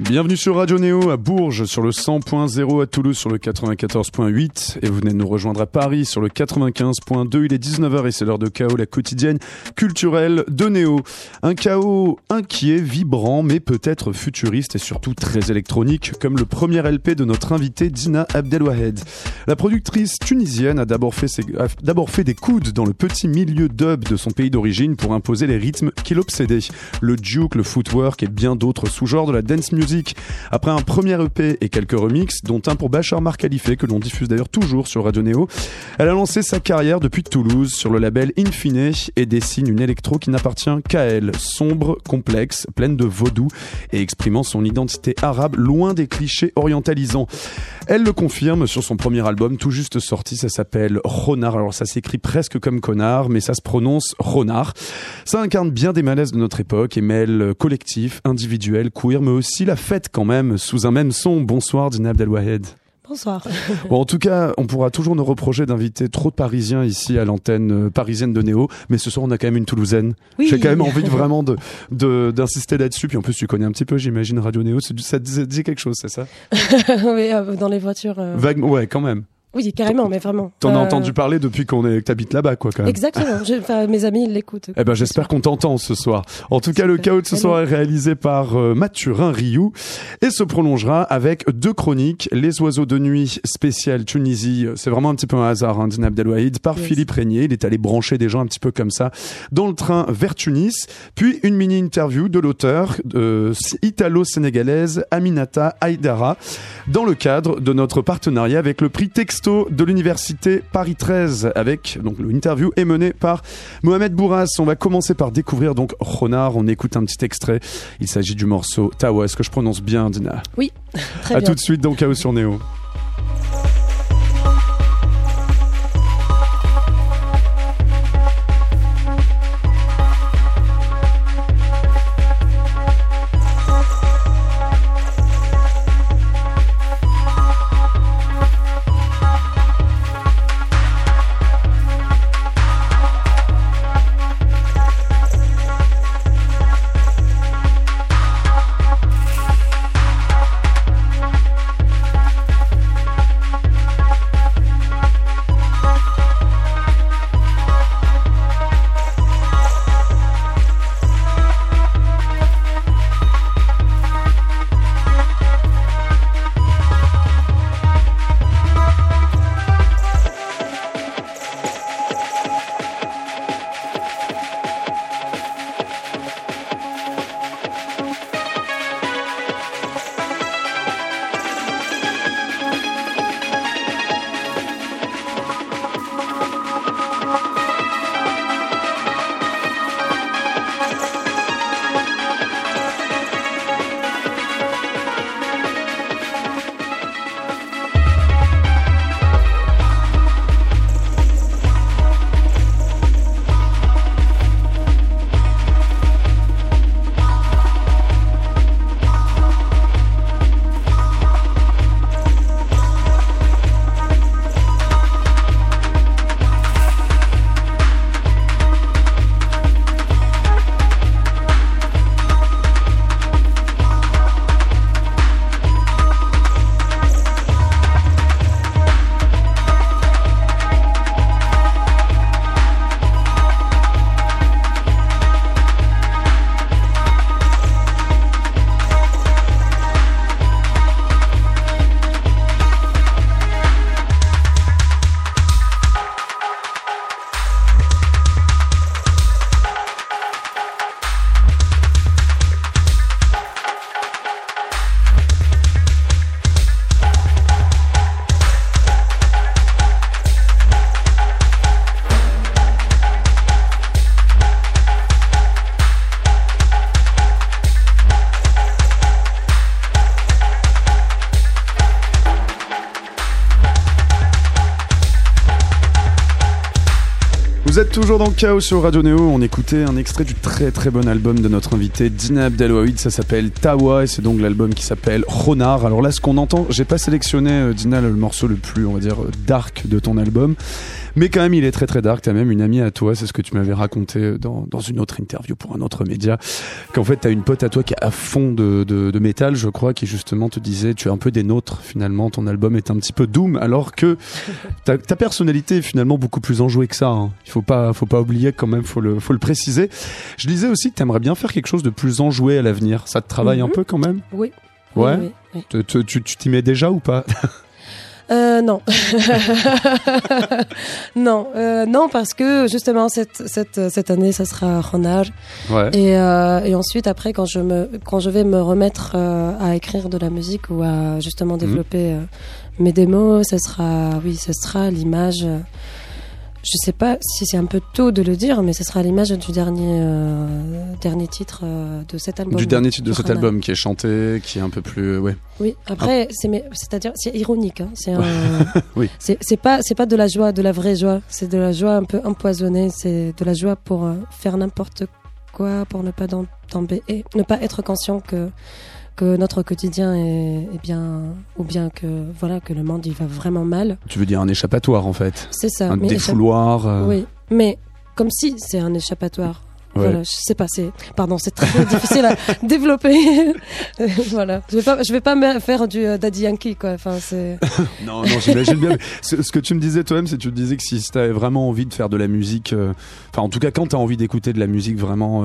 Bienvenue sur Radio Néo à Bourges sur le 100.0 à Toulouse sur le 94.8 et vous venez de nous rejoindre à Paris sur le 95.2. Il est 19h et c'est l'heure de chaos, la quotidienne culturelle de Néo. Un chaos inquiet, vibrant mais peut-être futuriste et surtout très électronique comme le premier LP de notre invité Dina Abdelwahed. La productrice tunisienne a d'abord fait, fait des coudes dans le petit milieu dub de son pays d'origine pour imposer les rythmes qui l'obsédaient. Le juke, le footwork et bien d'autres sous-genres de la dance music. Après un premier EP et quelques remixes, dont un pour Bachar Mar Khalife que l'on diffuse d'ailleurs toujours sur Radio Néo, elle a lancé sa carrière depuis Toulouse sur le label Infine et dessine une électro qui n'appartient qu'à elle, sombre, complexe, pleine de vaudou et exprimant son identité arabe loin des clichés orientalisants. Elle le confirme sur son premier album tout juste sorti, ça s'appelle Ronar. Alors ça s'écrit presque comme connard, mais ça se prononce Ronar. Ça incarne bien des malaises de notre époque et mêle collectif, individuel, queer, mais aussi la fête quand même, sous un même son. Bonsoir Dina Abdelwahed. Bonsoir. Bon, en tout cas, on pourra toujours nous reprocher d'inviter trop de Parisiens ici à l'antenne euh, parisienne de Néo, mais ce soir on a quand même une Toulousaine. Oui. J'ai quand même envie de vraiment de d'insister là-dessus. Puis en plus, tu connais un petit peu, j'imagine, Radio Néo. Ça te dit- quelque chose, c'est ça? Oui, euh, dans les voitures. euh, Vaguement, ouais, quand même. Oui, carrément, mais vraiment. T'en as Euh, entendu parler depuis qu'on est, que t'habites là-bas, quoi, quand même. Exactement. Je- mes amis ils l'écoutent. Eh ben, j'espère qu'on t'entend ce soir. En tout cas, le chaos de ce soir est réalisé par euh, Mathurin Rioux et se prolongera avec deux chroniques. Les oiseaux de nuit spécial Tunisie. C'est vraiment un petit peu un hasard, hein, Dina Abdelwaïd, par Yes. Philippe Régnier. Il est allé brancher des gens un petit peu comme ça dans le train vers Tunis. Puis une mini interview de l'auteur euh, italo-sénégalaise Aminata Haidara dans le cadre de notre partenariat avec le prix Texto de l'université Paris 13 avec donc l'interview est menée par Mohamed Bourras. On va commencer par découvrir donc Ronard. On écoute un petit extrait. Il s'agit du morceau Tawa. Est-ce que je prononce bien, Dina? Très À bien. tout de suite dans Chaos sur Néo. Toujours dans Chaos sur Radio Néo. On écoutait un extrait du très très bon album de notre invité Dina Abdelwaïd. Ça s'appelle Tawa et c'est donc l'album qui s'appelle Ronar. Alors là, ce qu'on entend, j'ai pas sélectionné euh, Dina le morceau le plus, on va dire, dark de ton album. Mais quand même, il est très très dark. T'as même une amie à toi, c'est ce que tu m'avais raconté dans, dans une autre interview pour un autre média, qu'en fait t'as une pote à toi qui est à fond de, de, de métal, je crois, qui justement te disait tu es un peu des nôtres finalement, ton album est un petit peu doom, alors que ta, ta personnalité est finalement beaucoup plus enjouée que ça. hein. Il faut pas, faut pas oublier quand même, faut le, faut le préciser. Je disais aussi que t'aimerais bien faire quelque chose de plus enjoué à l'avenir. Ça te travaille un Mhm. peu quand même? Oui. Ouais? Oui, oui, oui. Tu t'y mets déjà ou pas? Euh, non. non, euh, non, parce que justement cette cette cette année, ça sera Renard. Ouais. Et, euh, et ensuite, après, quand je me quand je vais me remettre euh, à écrire de la musique ou à justement développer euh, mes démos, ça sera oui, ça sera l'image. Je sais pas si c'est un peu tôt de le dire, mais ce sera l'image du dernier euh, dernier titre euh, de cet album. Du dernier titre de cet album qui est chanté, qui est un peu plus, ouais. Oui, après, c'est mais- c'est-à-dire c'est ironique. Hein. C'est Oui. pas c'est pas de la joie, de la vraie joie. C'est de la joie un peu empoisonnée. C'est de la joie pour euh, faire n'importe quoi, pour ne pas tomber et ne pas être conscient que que notre quotidien est, est bien ou bien que voilà que le monde il va vraiment mal. Tu veux dire un échappatoire en fait, C'est ça. un défouloir. euh, Oui, mais comme si c'est un échappatoire. Ouais. Voilà, je sais pas, c'est pardon, c'est très difficile à développer. Voilà, je vais pas, je vais pas faire du euh, Daddy Yankee quoi. Enfin, c'est Non, non, j'imagine bien. Ce, ce que tu me disais toi-même, c'est que tu disais que si tu avais vraiment envie de faire de la musique, euh, enfin en tout cas quand tu as envie d'écouter de la musique vraiment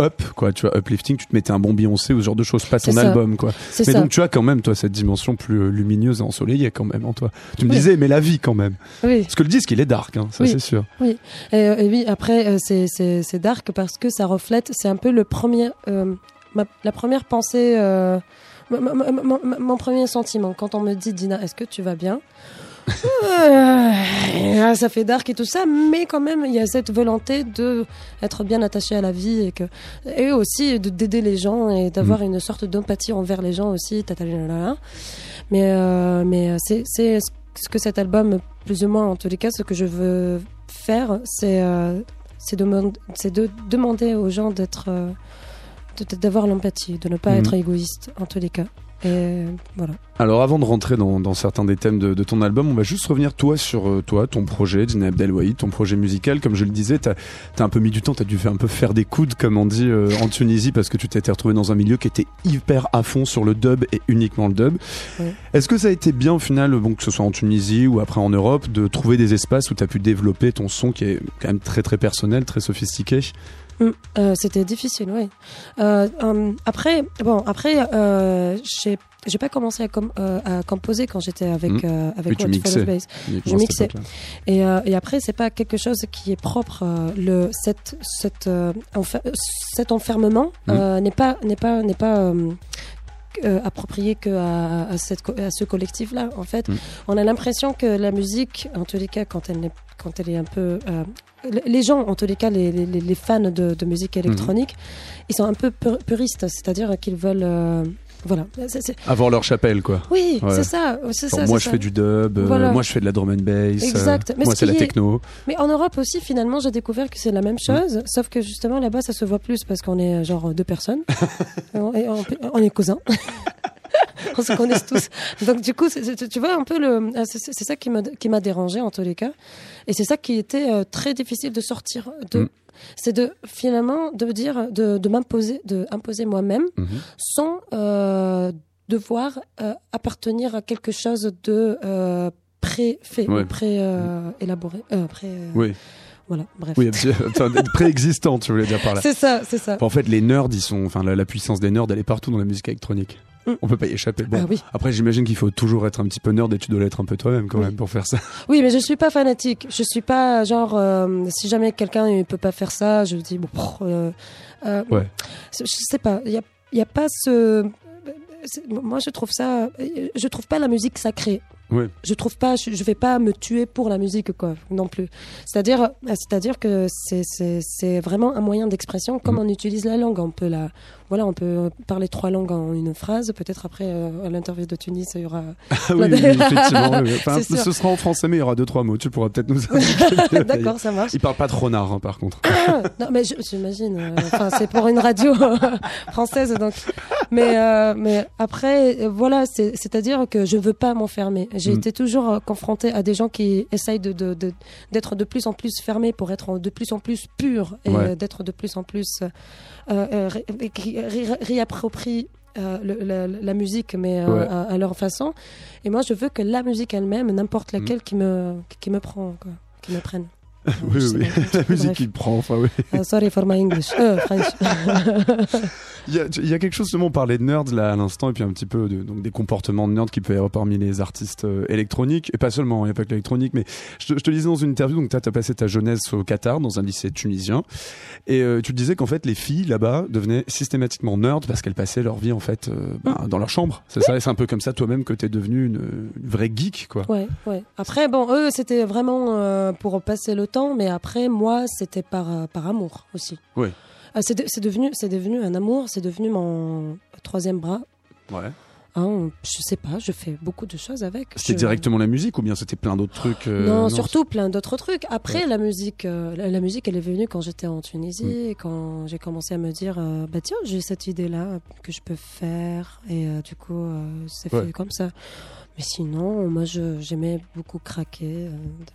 up, quoi, tu vois, uplifting, tu te mettais un bon Beyoncé ou ce genre de choses, pas ton ça. album, quoi. Mais ça. donc tu as quand même, toi, cette dimension plus euh, lumineuse et ensoleillée quand même en toi. Tu me Oui. disais, mais la vie quand même. Oui. Parce que le disque, il est dark, hein, ça Oui. c'est sûr. Et, euh, et oui, après, euh, c'est- dark parce que ça reflète, c'est un peu le premier, euh, ma- la première pensée, euh, mon premier sentiment. Quand on me dit, Dina, est-ce que tu vas bien? Ça fait dark et tout ça, mais quand même, il y a cette volonté de être bien attaché à la vie et, que, et aussi de- d'aider les gens et d'avoir une sorte d'empathie envers les gens aussi. Mais, euh, mais c'est c'est ce que cet album, plus ou moins en tous les cas, ce que je veux faire, c'est euh, c'est de demander aux gens d'être euh, d'avoir l'empathie, de ne pas Mhm. être égoïste en tous les cas. Et voilà. Alors avant de rentrer dans, dans certains des thèmes de, de ton album, on va juste revenir toi sur euh, toi, ton projet, Dina Abdelwahid, ton projet musical. Comme je le disais, t'as as un peu mis du temps, t'as dû faire un peu faire des coudes, comme on dit euh, en Tunisie, parce que tu t'étais retrouvé dans un milieu qui était hyper à fond sur le dub et uniquement le dub. Ouais. Est-ce que ça a été bien au final, bon que ce soit en Tunisie ou après en Europe, de trouver des espaces où t'as pu développer ton son qui est quand même très très personnel, très sophistiqué? Mm. Euh, C'était difficile, oui. Euh, hum, après, bon, après, euh, j'ai j'ai pas commencé à, com- euh, à composer quand j'étais avec Mm. euh, avec What mixais. Bass. cette mixais. Et, euh, et après, c'est pas quelque chose qui est propre. euh, le cette cette euh, enfer- cet enfermement Mm. euh, n'est pas n'est pas n'est pas euh, euh, approprié que à, à cette à ce collectif là. En fait, Mm. on a l'impression que la musique, en tous les cas, quand elle n'est quand elle est un peu euh, les gens, en tous les cas, les, les, les fans de, de musique Mhm. électronique, ils sont un peu pur- puristes, c'est-à-dire qu'ils veulent, voilà, Avoir leur chapelle, quoi. oui, Ouais. c'est ça, c'est Genre, ça. moi je ça. fais du dub, euh, Voilà. moi je fais de la drum and bass, euh, Exact. Mais moi ce c'est la est- techno. Mais en Europe aussi, finalement, j'ai découvert que c'est la même Mm. chose, sauf que justement là-bas, ça se voit plus parce qu'on est euh, genre deux personnes. Et on, et on- on est cousins. on se connaît tous. Donc du coup, tu vois un peu le, ah, c'est c'est ça qui m'a qui m'a dérangé en tous les cas, et c'est ça qui était euh, très difficile de sortir de. Mm. C'est de finalement de dire de, de m'imposer de imposer moi-même Mhm. sans euh, devoir euh, appartenir à quelque chose de euh, pré-fait, Ouais. ou pré-élaboré. Euh, pré, Oui, Voilà, bref. oui, préexistant, tu voulais dire par là. C'est ça, c'est ça. En fait, les nerds, ils sont, enfin, la, la puissance des nerds, elle est partout dans la musique électronique. Mm. On peut pas y échapper. Bon, Ah oui. après, j'imagine qu'il faut toujours être un petit peu nerd et tu dois l'être un peu toi-même quand Oui. même pour faire ça. Oui, mais je suis pas fanatique. Je suis pas genre euh, si jamais quelqu'un ne peut pas faire ça, je dis bon. euh, euh, Ouais. Je sais pas. Il y a, il y a pas ce. Moi, je trouve ça. Je trouve pas la musique sacrée. Ouais. Je trouve pas. Je, je vais pas me tuer pour la musique, quoi, non plus. C'est-à-dire, euh, c'est-à-dire que c'est vraiment un moyen d'expression, comme Mhm. on utilise la langue. On peut la, voilà, on peut parler trois langues en une phrase. Peut-être après euh, à l'interview de Tunis, il y aura. Ah oui, oui, effectivement. oui. Enfin, ce sera en français, mais il y aura deux trois mots. Tu pourras peut-être nous. D'accord, ça marche. Il parle pas trop nard, hein, par contre. non, mais j'imagine. euh, Enfin, c'est pour une radio française, donc. Mais euh, mais après, euh, voilà, c'est- c'est-à-dire que je veux pas m'enfermer. J'ai Mm. été toujours euh, confrontée à des gens qui essayent de de- de- d'être de, plus en plus fermés pour être de plus en plus pur et Ouais. euh, d'être de plus en plus euh, euh, qui ré- réapproprient euh, le- la, la musique, mais euh, Ouais. à, à leur façon. Et moi, je veux que la musique elle-même, n'importe laquelle, qui me qui me prend, quoi, qui me prenne. Oui, oui, oui. La musique qui prend. Enfin, oui. Uh, sorry for my English. Euh, French. Il y, a, il y a quelque chose, justement, on parlait de nerds là à l'instant, et puis un petit peu de, donc, des comportements de nerds qui peut y avoir parmi les artistes euh, électroniques, et pas seulement, il n'y a pas que l'électronique, mais je, te- je te disais dans une interview, donc tu as passé ta jeunesse au Qatar, dans un lycée tunisien, et euh, tu te disais qu'en fait les filles là-bas devenaient systématiquement nerds parce qu'elles passaient leur vie en fait euh, bah, dans leur chambre. C'est ça, c'est un peu comme ça toi-même que tu es devenu une, une vraie geek, quoi. Ouais, ouais. Après, bon, eux, c'était vraiment euh, pour passer le temps, mais après, moi, c'était par, par amour aussi. Ouais. Euh, c'est de- c'est devenu, c'est devenu un amour, c'est devenu mon troisième bras. Ouais. Hein, je sais pas, je fais beaucoup de choses avec. C'était Je- directement la musique ou bien c'était plein d'autres trucs euh, non, surtout plein d'autres trucs. Après, Ouais. la musique, euh, la, la musique, elle est venue quand j'étais en Tunisie, Mm. et quand j'ai commencé à me dire, euh, bah tiens, j'ai cette idée-là que je peux faire, et du coup, c'est Ouais. fait comme ça. Mais sinon, moi, j'aimais beaucoup craquer. euh,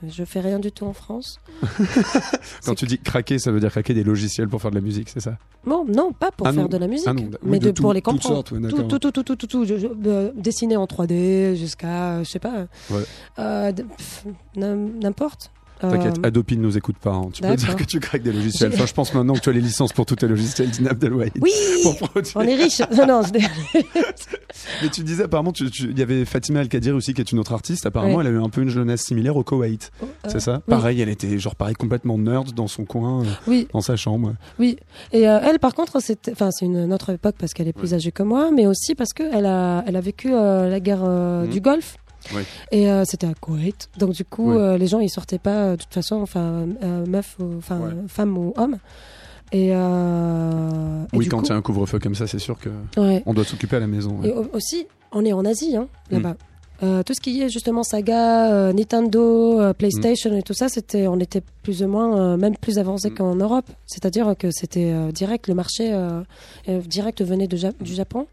je fais rien du tout en France. Quand tu dis craquer, ça veut dire craquer des logiciels pour faire de la musique, c'est ça? Bon, non, pas pour Ah faire non. de la musique, Ah non, d- oui, mais de de, tout- pour les comprendre. sortes, ouais, tout, tout, tout, tout, tout, tout, tout. Je- je- euh, dessiner en 3D jusqu'à, je sais pas, Ouais. euh, n'importe. T'inquiète, Euh, Adopi ne nous écoute pas. hein. Tu peux dire que tu craques des logiciels. Enfin, je pense maintenant que tu as les licences pour tous tes logiciels d'Inab Delwahid. Oui, Pour on est riche. non, non, je Mais tu disais apparemment, tu- tu- il y avait Fatima El Kadir aussi qui est une autre artiste. Apparemment, Ouais. elle a eu un peu une jeunesse similaire au Koweït. C'est ça? oui. Pareil, elle était genre pareil complètement nerd dans son coin, euh, Oui, dans sa chambre. oui. Et euh, elle, par contre, c'est une, autre époque parce qu'elle est plus Ouais. âgée que moi, mais aussi parce que elle a, elle a vécu euh, la guerre euh, Mhm. du Golfe. Oui. Et euh, c'était à Koweït. Donc du coup, Oui. euh, les gens ils sortaient pas euh, de toute façon, enfin meuf, enfin Ouais. femme ou homme. Et, euh, oui, quand coup- il y a un couvre-feu comme ça, c'est sûr que ouais. on doit s'occuper à la maison. ouais. Et au- aussi, on est en Asie, hein, Mm. là-bas. Euh, tout ce qui est justement saga, euh, Nintendo, Mm. euh, PlayStation et tout ça, c'était, on était plus ou moins même plus avancé Mm. qu'en Europe. C'est-à-dire que c'était direct, le marché direct venait de Ja- du Japon.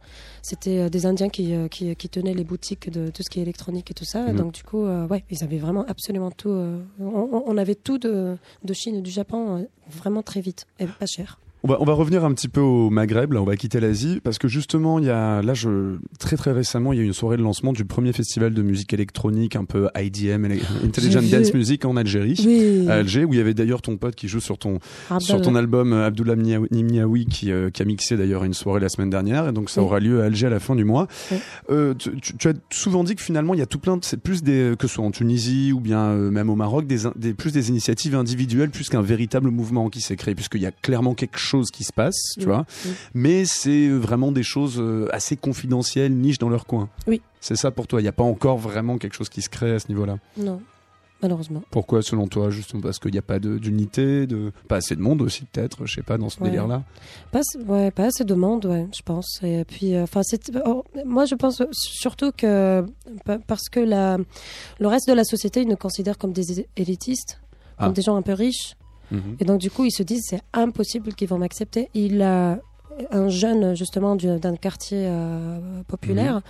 C'était euh, des Indiens qui, euh, qui, qui tenaient les boutiques de tout ce qui est électronique et tout ça. Mm. Donc du coup, euh, ouais, ils avaient vraiment absolument tout. euh, on, on- avait tout de, de Chine et du Japon vraiment très vite et pas cher. On va, on va revenir un petit peu au Maghreb, là on va quitter l'Asie, parce que justement, il y a, là, je, très très récemment, il y a eu une soirée de lancement du premier festival de musique électronique, un peu IDM, Intelligent. Dance Music en Algérie. Oui. À Alger, où il y avait d'ailleurs ton pote qui joue sur ton, Abdel- sur ton album euh, Abdullah Mniaoui- Nimniaoui qui, euh, qui a mixé d'ailleurs une soirée la semaine dernière et donc ça Oui. aura lieu à Alger à la fin du mois. Oui. Euh, tu, as souvent dit que finalement il y a tout plein de c'est plus des que ce soit en Tunisie ou bien euh, même au Maroc des plus des initiatives individuelles plus qu'un véritable mouvement qui s'est créé puisqu'il y a clairement quelque chose qui se passe, tu Oui. vois. Oui. Mais c'est vraiment des choses euh, assez confidentielles, niches dans leur coin. Oui. C'est ça pour toi, il n'y a pas encore vraiment quelque chose qui se crée à ce niveau-là. Non, malheureusement. Pourquoi, selon toi, justement parce qu'il n'y a pas d'unité, de pas assez de monde aussi peut-être, je sais pas, dans ce Ouais. délire-là? Pas, assez- ouais, pas assez de monde, ouais, je pense. Et puis, euh, enfin, oh, moi, je pense surtout que pa- parce que la, le reste de la société, ils nous considèrent comme des élitistes, comme Ah. des gens un peu riches. Mhm. Et donc, du coup, ils se disent, c'est impossible qu'ils vont m'accepter. Il a un jeune, justement, du- d'un quartier euh, populaire.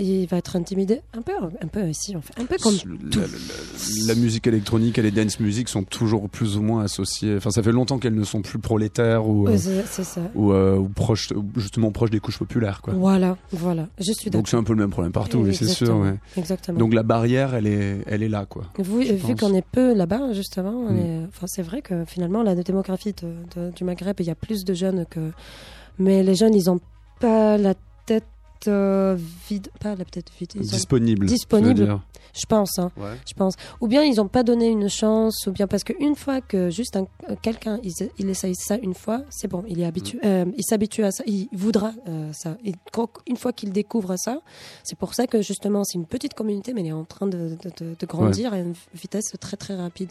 Il va être intimidé un peu, un peu ici, en fait, un peu comme La, la- la- la musique électronique et les dance music sont toujours plus ou moins associées. Enfin, ça fait longtemps qu'elles ne sont plus prolétaires ou, euh, ça. ou, euh, ou proches, justement proches des couches populaires. Quoi. Voilà, voilà. Je suis d'accord. Donc c'est un peu le même problème partout, oui, c'est sûr. Exactement. ouais. Exactement. Donc la barrière, elle est, elle est là, quoi. Vu, je vu qu'on est peu là-bas, justement, Mm. enfin, c'est vrai que finalement, la démographie de- de- du Maghreb, il y a plus de jeunes que. Mais les jeunes, ils n'ont pas la tête euh, vide. Pas la tête vide. Ils ont- Disponible. Disponible. Je pense, hein, Ouais. je pense. Ou bien ils n'ont pas donné une chance, ou bien parce qu'une fois que juste un- euh, quelqu'un, il, il essaye ça une fois, c'est bon, il est habitué, Mm. euh, il s'habitue à ça, il voudra euh, ça. Et quand- une fois qu'il découvre ça, c'est pour ça que justement, c'est une petite communauté, mais elle est en train de, de- de- de grandir à une vitesse très très rapide.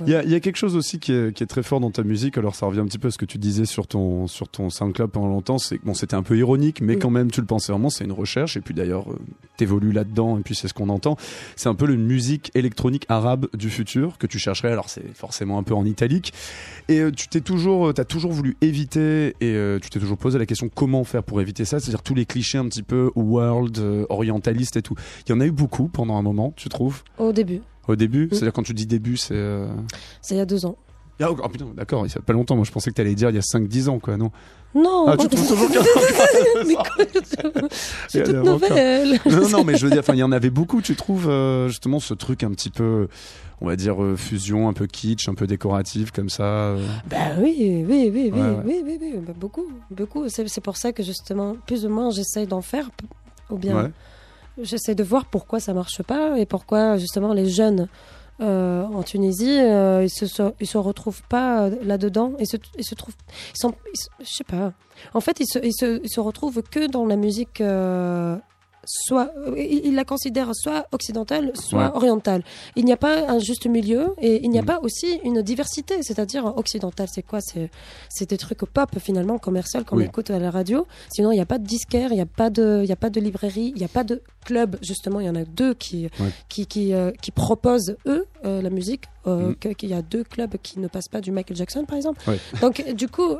Il y, a, y, a, quelque chose aussi qui est, qui est, très fort dans ta musique. Alors ça revient un petit peu à ce que tu disais sur ton sur ton SoundCloud pendant longtemps. C'est bon, c'était un peu ironique, mais quand même tu le pensais vraiment. C'est une recherche et puis d'ailleurs euh, t'évolues là-dedans et puis c'est ce qu'on entend. C'est un peu le musique électronique arabe du futur que tu chercherais. Alors c'est forcément un peu en italique et euh, tu t'es toujours euh, t'as toujours voulu éviter et tu t'es toujours posé la question comment faire pour éviter ça? C'est-à-dire tous les clichés un petit peu world orientaliste et tout. Il y en a eu beaucoup pendant un moment, tu trouves? Au début. Au début, c'est-à-dire quand tu dis début, c'est. Euh, C'est il y a deux ans. Ah, oh, putain, d'accord, il y a pas longtemps. Moi, je pensais que t'allais dire il y a 5-10 ans, quoi, non Non. Ah, tu trouves toujours Mais quoi, en toute nouvelle. Non, non, mais je veux dire, il y en avait beaucoup. Tu trouves euh, justement ce truc un petit peu, on va dire euh, fusion, un peu kitsch, un peu décoratif, comme ça. euh. Bah oui, oui, oui, oui, Ouais, ouais. oui, oui, oui, bah, beaucoup, beaucoup. C'est c'est pour ça que justement, plus ou moins, j'essaye d'en faire, ou bien Ouais. J'essaie de voir pourquoi ça marche pas et pourquoi justement les jeunes euh, en Tunisie, euh, ils se ils se retrouvent pas euh, là-dedans, ils se ils se trouvent, ils sont, je sais pas. En fait, ils se ils se, ils se retrouvent que dans la musique. euh, Soit, euh, ils la considèrent soit occidentale, soit Ouais. orientale. Il n'y a pas un juste milieu et il n'y a Mm. pas aussi une diversité. C'est-à-dire occidentale, c'est quoi? C'est c'est des trucs pop finalement commercial qu'on Oui. écoute à la radio. Sinon, il n'y a pas de disquaire, il n'y a pas de, il y a pas de librairie, il n'y a pas de club. Justement, il y en a deux qui Ouais. qui qui, euh, qui proposent eux euh, la musique. Euh, que- qu'il y a deux clubs qui ne passent pas du Michael Jackson, par exemple. Donc, du coup,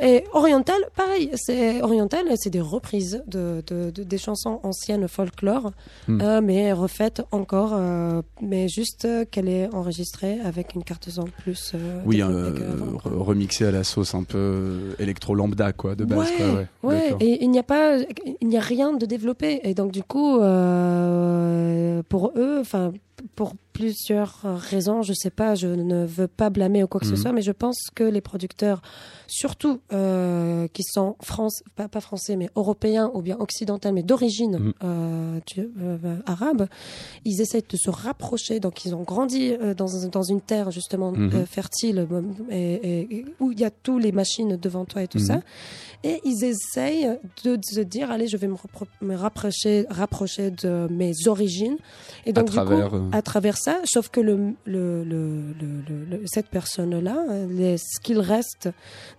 et oriental, pareil. C'est oriental, c'est des reprises de, de- de- des chansons anciennes folklore, Mhm. euh, mais refaites encore, euh, mais juste qu'elle est enregistrée avec une carte son plus. Oui, développée euh, qu'avant, quoi. re- remixé à la sauce un peu électro lambda, quoi, de base. Ouais, quoi, ouais. Et il n'y a pas, il n'y a rien de développé. Et donc, du coup, pour eux, enfin, pour plusieurs raisons, je sais pas, je ne veux pas blâmer ou quoi que Mhm. ce soit, mais je pense que les producteurs, surtout euh, qui sont France, pas, pas français, mais européens ou bien occidentaux, mais d'origine Mhm. euh, euh, arabe, ils essaient de se rapprocher. Donc, ils ont grandi dans, dans une terre justement Mhm. fertile et, et- et où il y a tous les machines devant toi et tout Mhm. ça. Et ils essayent de, se dire, allez, je vais me, rapprocher, rapprocher de mes origines. Et donc, à travers. du coup, à travers ça, sauf que le, le, le, le- le- le- cette personne-là, ce qu'il reste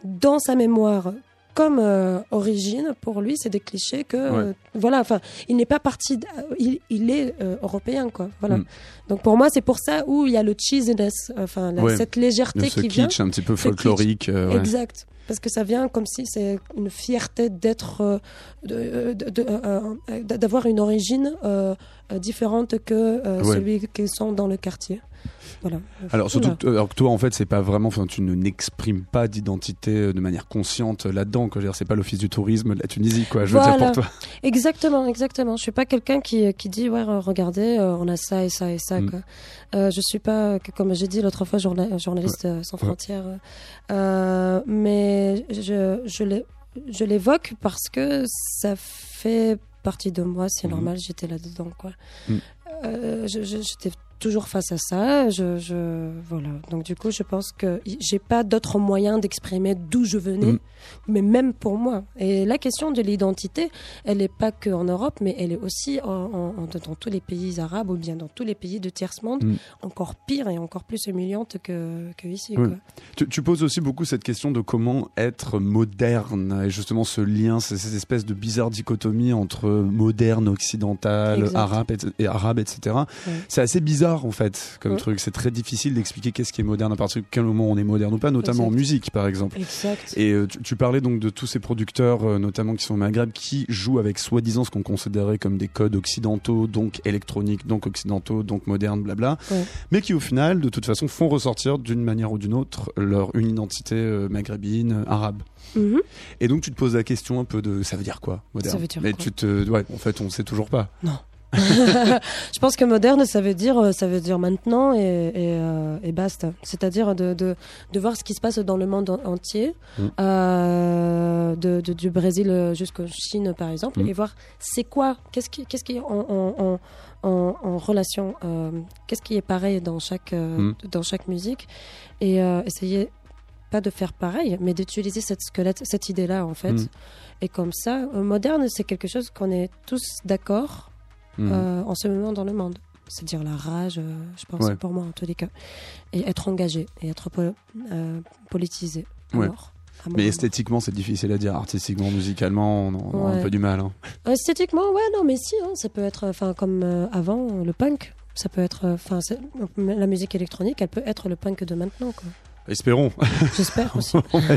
dans sa mémoire comme euh, origine, pour lui, c'est des clichés que, euh, voilà, enfin, il n'est pas parti, euh, il, il est euh, européen, quoi, voilà. Mm. Donc pour moi, c'est pour ça où il y a le cheesiness, enfin, la- Ouais. cette légèreté ce qui vient. kitsch un petit peu folklorique. ouais. Exact. Parce que ça vient comme si c'est une fierté d'être, euh, euh, euh, d'avoir une origine différente que Ouais. celui qu'ils sont dans le quartier. Voilà. Alors surtout, alors que toi en fait c'est pas vraiment, enfin tu ne n'exprimes pas d'identité de manière consciente là-dedans. quoi. C'est pas l'office du tourisme de la Tunisie, quoi. Je veux dire Voilà. pour toi. Exactement, exactement. Je suis pas quelqu'un qui, qui dit ouais regardez on a ça et ça et ça Mm. quoi. Euh, je suis pas comme j'ai dit l'autre fois journa- journaliste sans frontières. euh, mais je je l'évoque parce que ça fait partie de moi. C'est Mhm. normal, j'étais là dedans quoi. Mm. Euh, J'étais toujours face à ça. Je, je voilà. Donc du coup, je pense que j'ai pas d'autre moyen d'exprimer d'où je venais, Mm. mais même pour moi. Et la question de l'identité, elle n'est pas que en Europe, mais elle est aussi en- en- en- dans tous les pays arabes ou bien dans tous les pays de tiers monde, Mm. encore pire et encore plus humiliante que, que ici. Oui. quoi. Tu, tu poses aussi beaucoup cette question de comment être moderne et justement ce lien, cette espèce de bizarre dichotomie entre moderne, occidental, arabe, et, et arabe, etc. Ouais. C'est assez bizarre en fait comme Ouais. truc. C'est très difficile d'expliquer qu'est-ce qui est moderne à partir de quel moment on est moderne ou pas, notamment en musique par exemple. Exact. Et euh, tu, tu parlais donc de tous ces producteurs, euh, notamment qui sont au Maghreb, qui jouent avec soi-disant ce qu'on considérait comme des codes occidentaux, donc électroniques, donc occidentaux, donc modernes, blabla, Ouais. mais qui au final, de toute façon, font ressortir d'une manière ou d'une autre leur une identité euh, maghrébine, arabe. Mhm. Et donc tu te poses la question un peu de ça veut dire quoi moderne? Ça veut dire Mais quoi? tu te, ouais, en fait, on sait toujours pas. je pense que moderne, ça veut dire, euh, ça veut dire maintenant et, et, euh, et basta. C'est-à-dire de, de, de voir ce qui se passe dans le monde en- entier, Mm. euh, de, de- du Brésil jusqu'au Chine par exemple, Mm. et voir c'est quoi, qu'est-ce qui, qu'est-ce qui est en, en, en, en, en relation, euh, qu'est-ce qui est pareil dans chaque, Mm. dans chaque musique, et essayer pas de faire pareil, mais d'utiliser cette squelette, cette idée-là en fait. Et comme ça, moderne, c'est quelque chose qu'on est tous d'accord Mhm. euh, en ce moment dans le monde. c'est dire la rage, euh, je pense, Ouais. pour moi en tous les cas. Et être engagé, et être po- euh, politisé. Ouais. Mais esthétiquement, c'est difficile à dire. Artistiquement, musicalement, on, a- un peu du mal. hein. Esthétiquement, ouais, non, mais si, hein, ça peut être, enfin, comme avant, le punk. Ça peut être, enfin, la musique électronique, elle peut être le punk de maintenant, quoi. Espérons. J'espère aussi. on, va,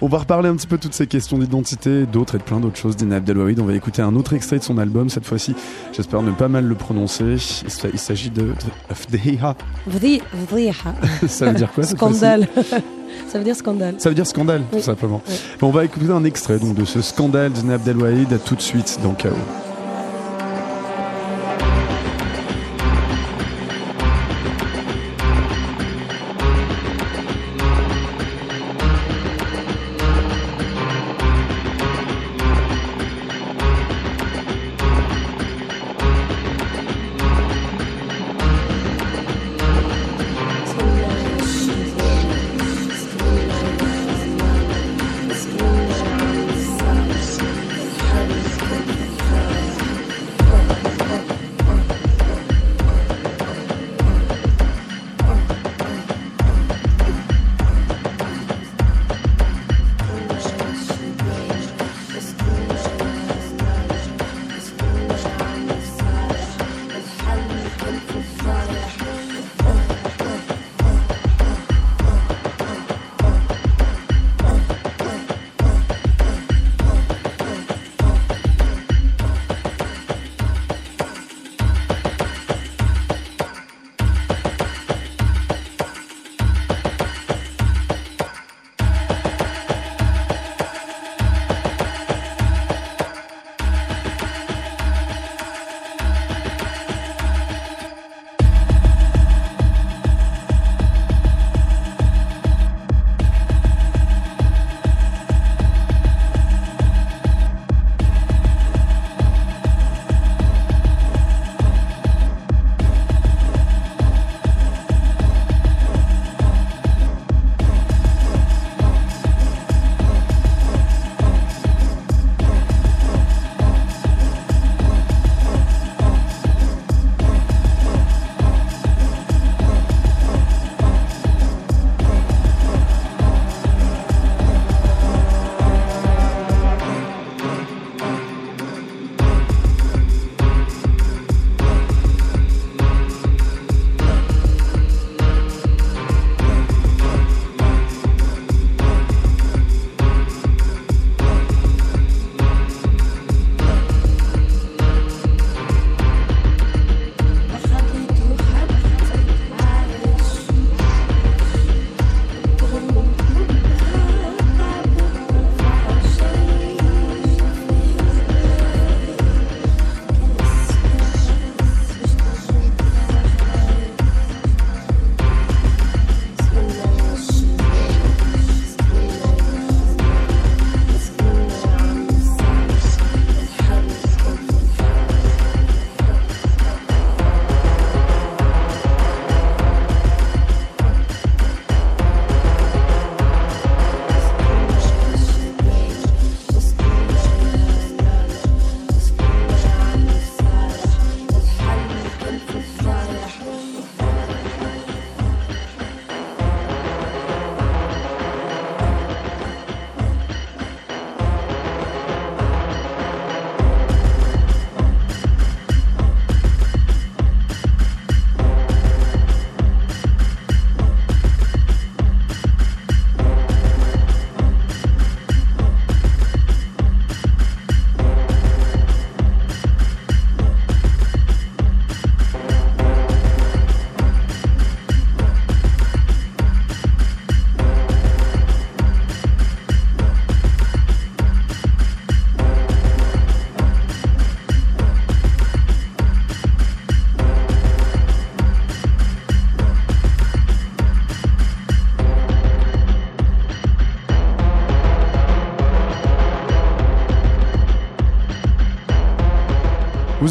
on va reparler un petit peu de toutes ces questions d'identité, d'autres et de plein d'autres choses d'Ina Abdelwahid. On va écouter un autre extrait de son album, cette fois-ci. J'espère ne pas mal le prononcer. Il s'agit de, de vriha. Ça veut dire quoi Scandale. ça veut dire scandale. Ça veut dire scandale, Oui. tout simplement. Oui. On va écouter un extrait donc, de ce scandale d'Ina Abdelwahid. À tout de suite dans Chaos.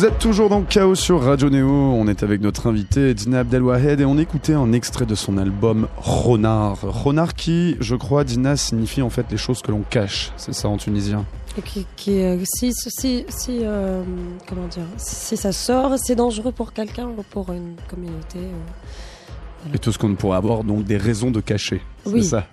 Vous êtes toujours dans Chaos sur Radio Néo. On est avec notre invité Dina Abdelwahed et on écoutait un extrait de son album Ronard. Ronard qui, je crois, Dina, signifie en fait les choses que l'on cache. C'est ça en tunisien. Et qui, qui, euh, si, si, si euh, comment dire, si ça sort, c'est dangereux pour quelqu'un ou pour une communauté. euh. Et tout ce qu'on pourrait avoir donc des raisons de cacher. Oui. C'est ça.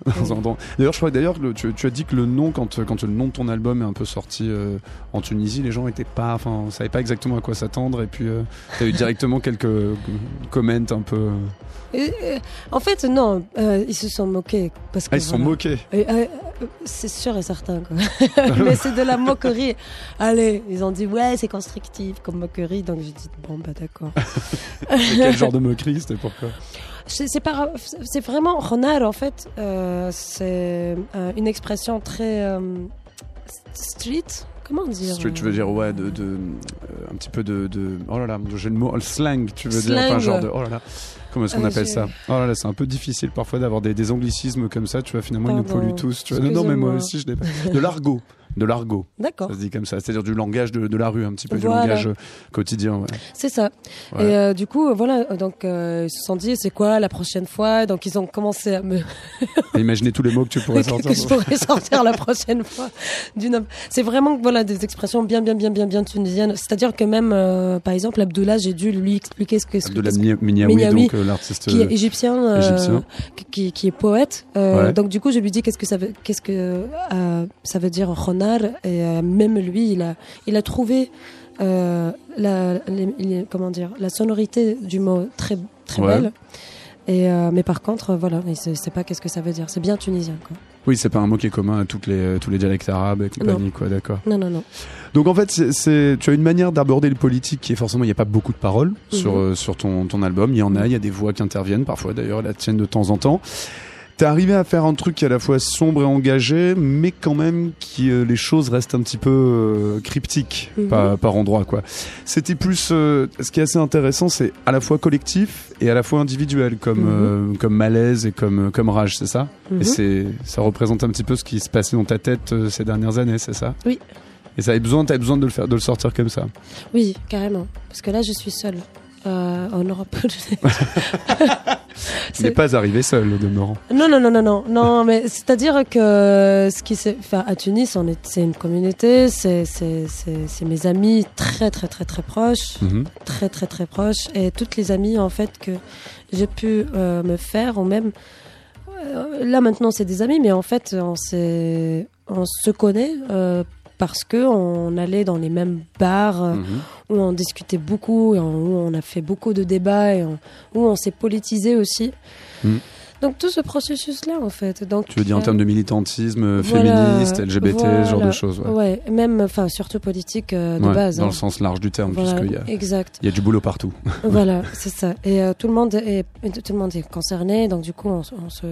D'ailleurs, je crois d'ailleurs le- tu, tu as dit que le nom quand quand le nom de ton album est un peu sorti euh, en Tunisie, les gens étaient pas, enfin, savaient pas exactement à quoi s'attendre et puis tu as eu directement quelques euh, comments un peu. euh, Et, euh, en fait, non, euh, ils se sont moqués parce que Ah, ils se sont moqués. Euh, euh, c'est sûr et certain, quoi. Mais c'est de la moquerie. Allez, ils ont dit, ouais, c'est constructif comme moquerie. Donc j'ai dit, bon, bah d'accord. Quel genre de moquerie C'était pourquoi C'est c'est pas- c'est vraiment renard, en fait. Euh, c'est euh, une expression très euh, street. Comment dire Street, tu veux dire ouais, de, de euh, un petit peu de, de oh là là, j'ai le mot le slang, tu veux dire, enfin genre de oh là là, comment est-ce qu'on Euh, appelle ça Oh là là, c'est un peu difficile parfois d'avoir des, des anglicismes comme ça, tu vois, finalement ils nous Pardon. polluent tous, tu vois. Non, non, mais moi aussi je l'ai pas. De l'argot, de l'argot, D'accord, ça se dit comme ça, c'est-à-dire du langage de, de la rue, un petit peu Voilà. du langage euh, quotidien. Ouais. c'est ça. Ouais. Et euh, du coup, euh, voilà, donc euh, ils se sont dit, c'est quoi la prochaine fois? Donc ils ont commencé à me imaginez tous les mots que tu pourrais sortir. que je pourrais sortir la prochaine fois. D'une... C'est vraiment voilà des expressions bien bien bien bien bien tunisiennes. C'est-à-dire que même euh, par exemple Abdullah, j'ai dû lui expliquer ce que ce que- Abdullah Miniaoui, donc l'artiste. qui est euh, égyptien, euh, égyptien. qui, qui est poète. Euh, Ouais. Donc du coup, je lui dis qu'est-ce que ça veut, qu'est-ce que euh, ça veut dire renard. Et euh, même lui, il a, il a trouvé euh, la, les- les- comment dire, la sonorité du mot très très Ouais. belle. Et euh, mais par contre, voilà, il sait, sait pas qu'est-ce que ça veut dire. C'est bien tunisien, quoi. Oui, c'est pas un mot qui est commun à toutes les, tous les dialectes arabes et compagnie, quoi, d'accord. Non, non, non. Donc en fait, c'est- tu as une manière d'aborder le politique qui est forcément, il n'y a pas beaucoup de paroles sur, Mhm. euh, sur ton, ton album. Il y en a, il y a des voix qui interviennent, parfois d'ailleurs la tienne de temps en temps. T'es arrivé à faire un truc qui est à la fois sombre et engagé, mais quand même qui euh, les choses restent un petit peu euh, cryptiques Mhm. par, par endroit quoi. C'était plus, euh, ce qui est assez intéressant, c'est à la fois collectif et à la fois individuel, comme Mhm. comme malaise et comme comme rage, c'est ça? Mhm. Et c'est ça représente un petit peu ce qui se passait dans ta tête ces dernières années, c'est ça? Oui. Et ça avait besoin, t'avais besoin de le faire, de le sortir comme ça? Oui, carrément. Parce que là, je suis seule euh, en Europe. Tu n'es pas arrivé seul, au demeurant. Non, non, non, non, non, non, mais c'est-à-dire que ce qui s'est, enfin, à Tunis, on est, c'est une communauté, c'est, c'est, c'est, c'est mes amis très, très, très, très proches, Mhm. très, très, très proches, et toutes les amies en fait que j'ai pu euh, me faire, ou même euh, là maintenant c'est des amis, mais en fait on s'est, on se connaît. Parce que on allait dans les mêmes bars euh, Mhm. où on discutait beaucoup, et où on a fait beaucoup de débats, et où on s'est politisé aussi. Mm. Donc tout ce processus-là, en fait. Donc, Tu veux dire en euh, termes de militantisme voilà, féministe, LGBT, ce genre de choses ouais. Ouais, même, enfin, surtout politique euh, de Ouais, base. Dans hein. le sens large du terme, Voilà, puisqu'il y a, exact. il y a du boulot partout. voilà, c'est ça. Et euh, tout le monde est, tout le monde est concerné, donc du coup, on se,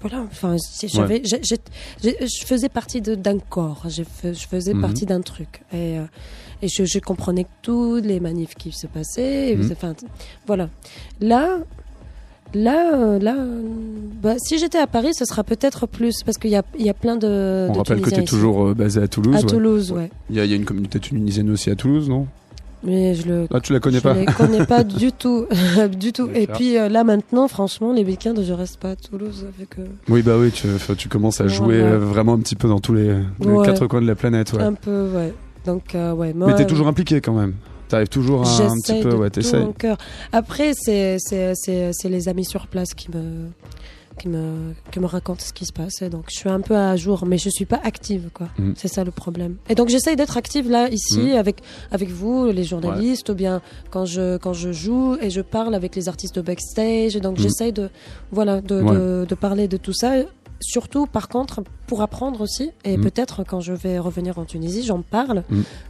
voilà. Enfin, si j'avais, je faisais partie d'un corps. Je, fais- je faisais Mhm. partie d'un truc. Et, euh, et je, je comprenais toutes les manifs qui se passaient. Mhm. Enfin, voilà. Là. Là, euh, là, euh, bah, si j'étais à Paris, ce sera peut-être plus parce qu'il y a, il y a plein de. On de rappelle que tu es ici. toujours basé à Toulouse. à ouais. Toulouse, ouais. Il y, a, il y a une communauté tunisienne aussi à Toulouse, non? Mais je le Ah, tu la connais je pas les connais pas du tout, du tout. Et puis euh, là maintenant, franchement, les week-ends, je reste pas à Toulouse avec euh, Oui, bah oui, tu, commences à jouer euh, vraiment un petit peu dans tous les, les Ouais. quatre coins de la planète. Ouais. un peu, ouais. Donc euh, ouais, moi. Mais t'es toujours impliqué quand même. T'arrives toujours à un petit peu, de ouais, t'essayes. Après, c'est les amis sur place qui me qui me qui me racontent ce qui se passe. Et donc je suis un peu à jour, mais je suis pas active, quoi. Mhm. C'est ça le problème. Et donc j'essaye d'être active là ici Mhm. avec avec vous, les journalistes, ou bien quand je quand je joue et je parle avec les artistes de backstage. Et donc Mhm. j'essaye de voilà de, Ouais. de de parler de tout ça. Surtout, par contre, pour apprendre aussi, et peut-être quand je vais revenir en Tunisie, j'en parle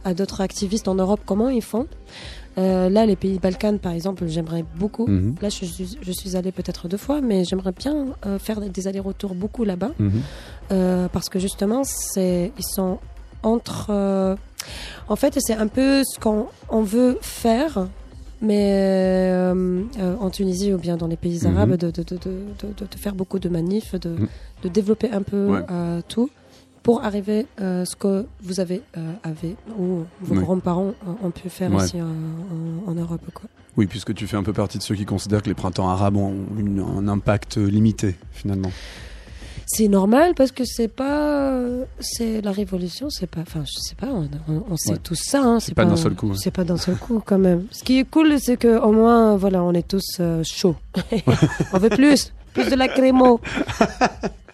à d'autres activistes en Europe comment ils font. Euh, là, les pays Balkans, par exemple, j'aimerais beaucoup. Mhm, Là, je suis, je suis allée peut-être deux fois, mais j'aimerais bien euh, faire des allers-retours beaucoup là-bas, mhm. euh, parce que justement, ils sont entre. en fait, c'est un peu ce qu'on on veut faire, mais euh, euh, en Tunisie ou bien dans les pays Mhm. arabes, de, de, de, de, de- de faire beaucoup de manifs, de, de développer un peu Ouais. euh, tout pour arriver à ce que vous avez, euh, avez ou vos Oui. grands-parents ont- pu faire Ouais. aussi euh, en, en Europe. Quoi. Oui, puisque tu fais un peu partie de ceux qui considèrent que les printemps arabes ont une- un impact limité, finalement. C'est normal parce que c'est pas, euh, c'est la révolution, c'est pas, enfin je sais pas, on, on- on sait Ouais. tout ça. Hein, C'est pas d'un seul coup, ouais. C'est pas d'un seul coup quand même. Ce qui est cool, c'est que au moins, voilà, on est tous euh, chauds. on veut plus, plus de la crémo.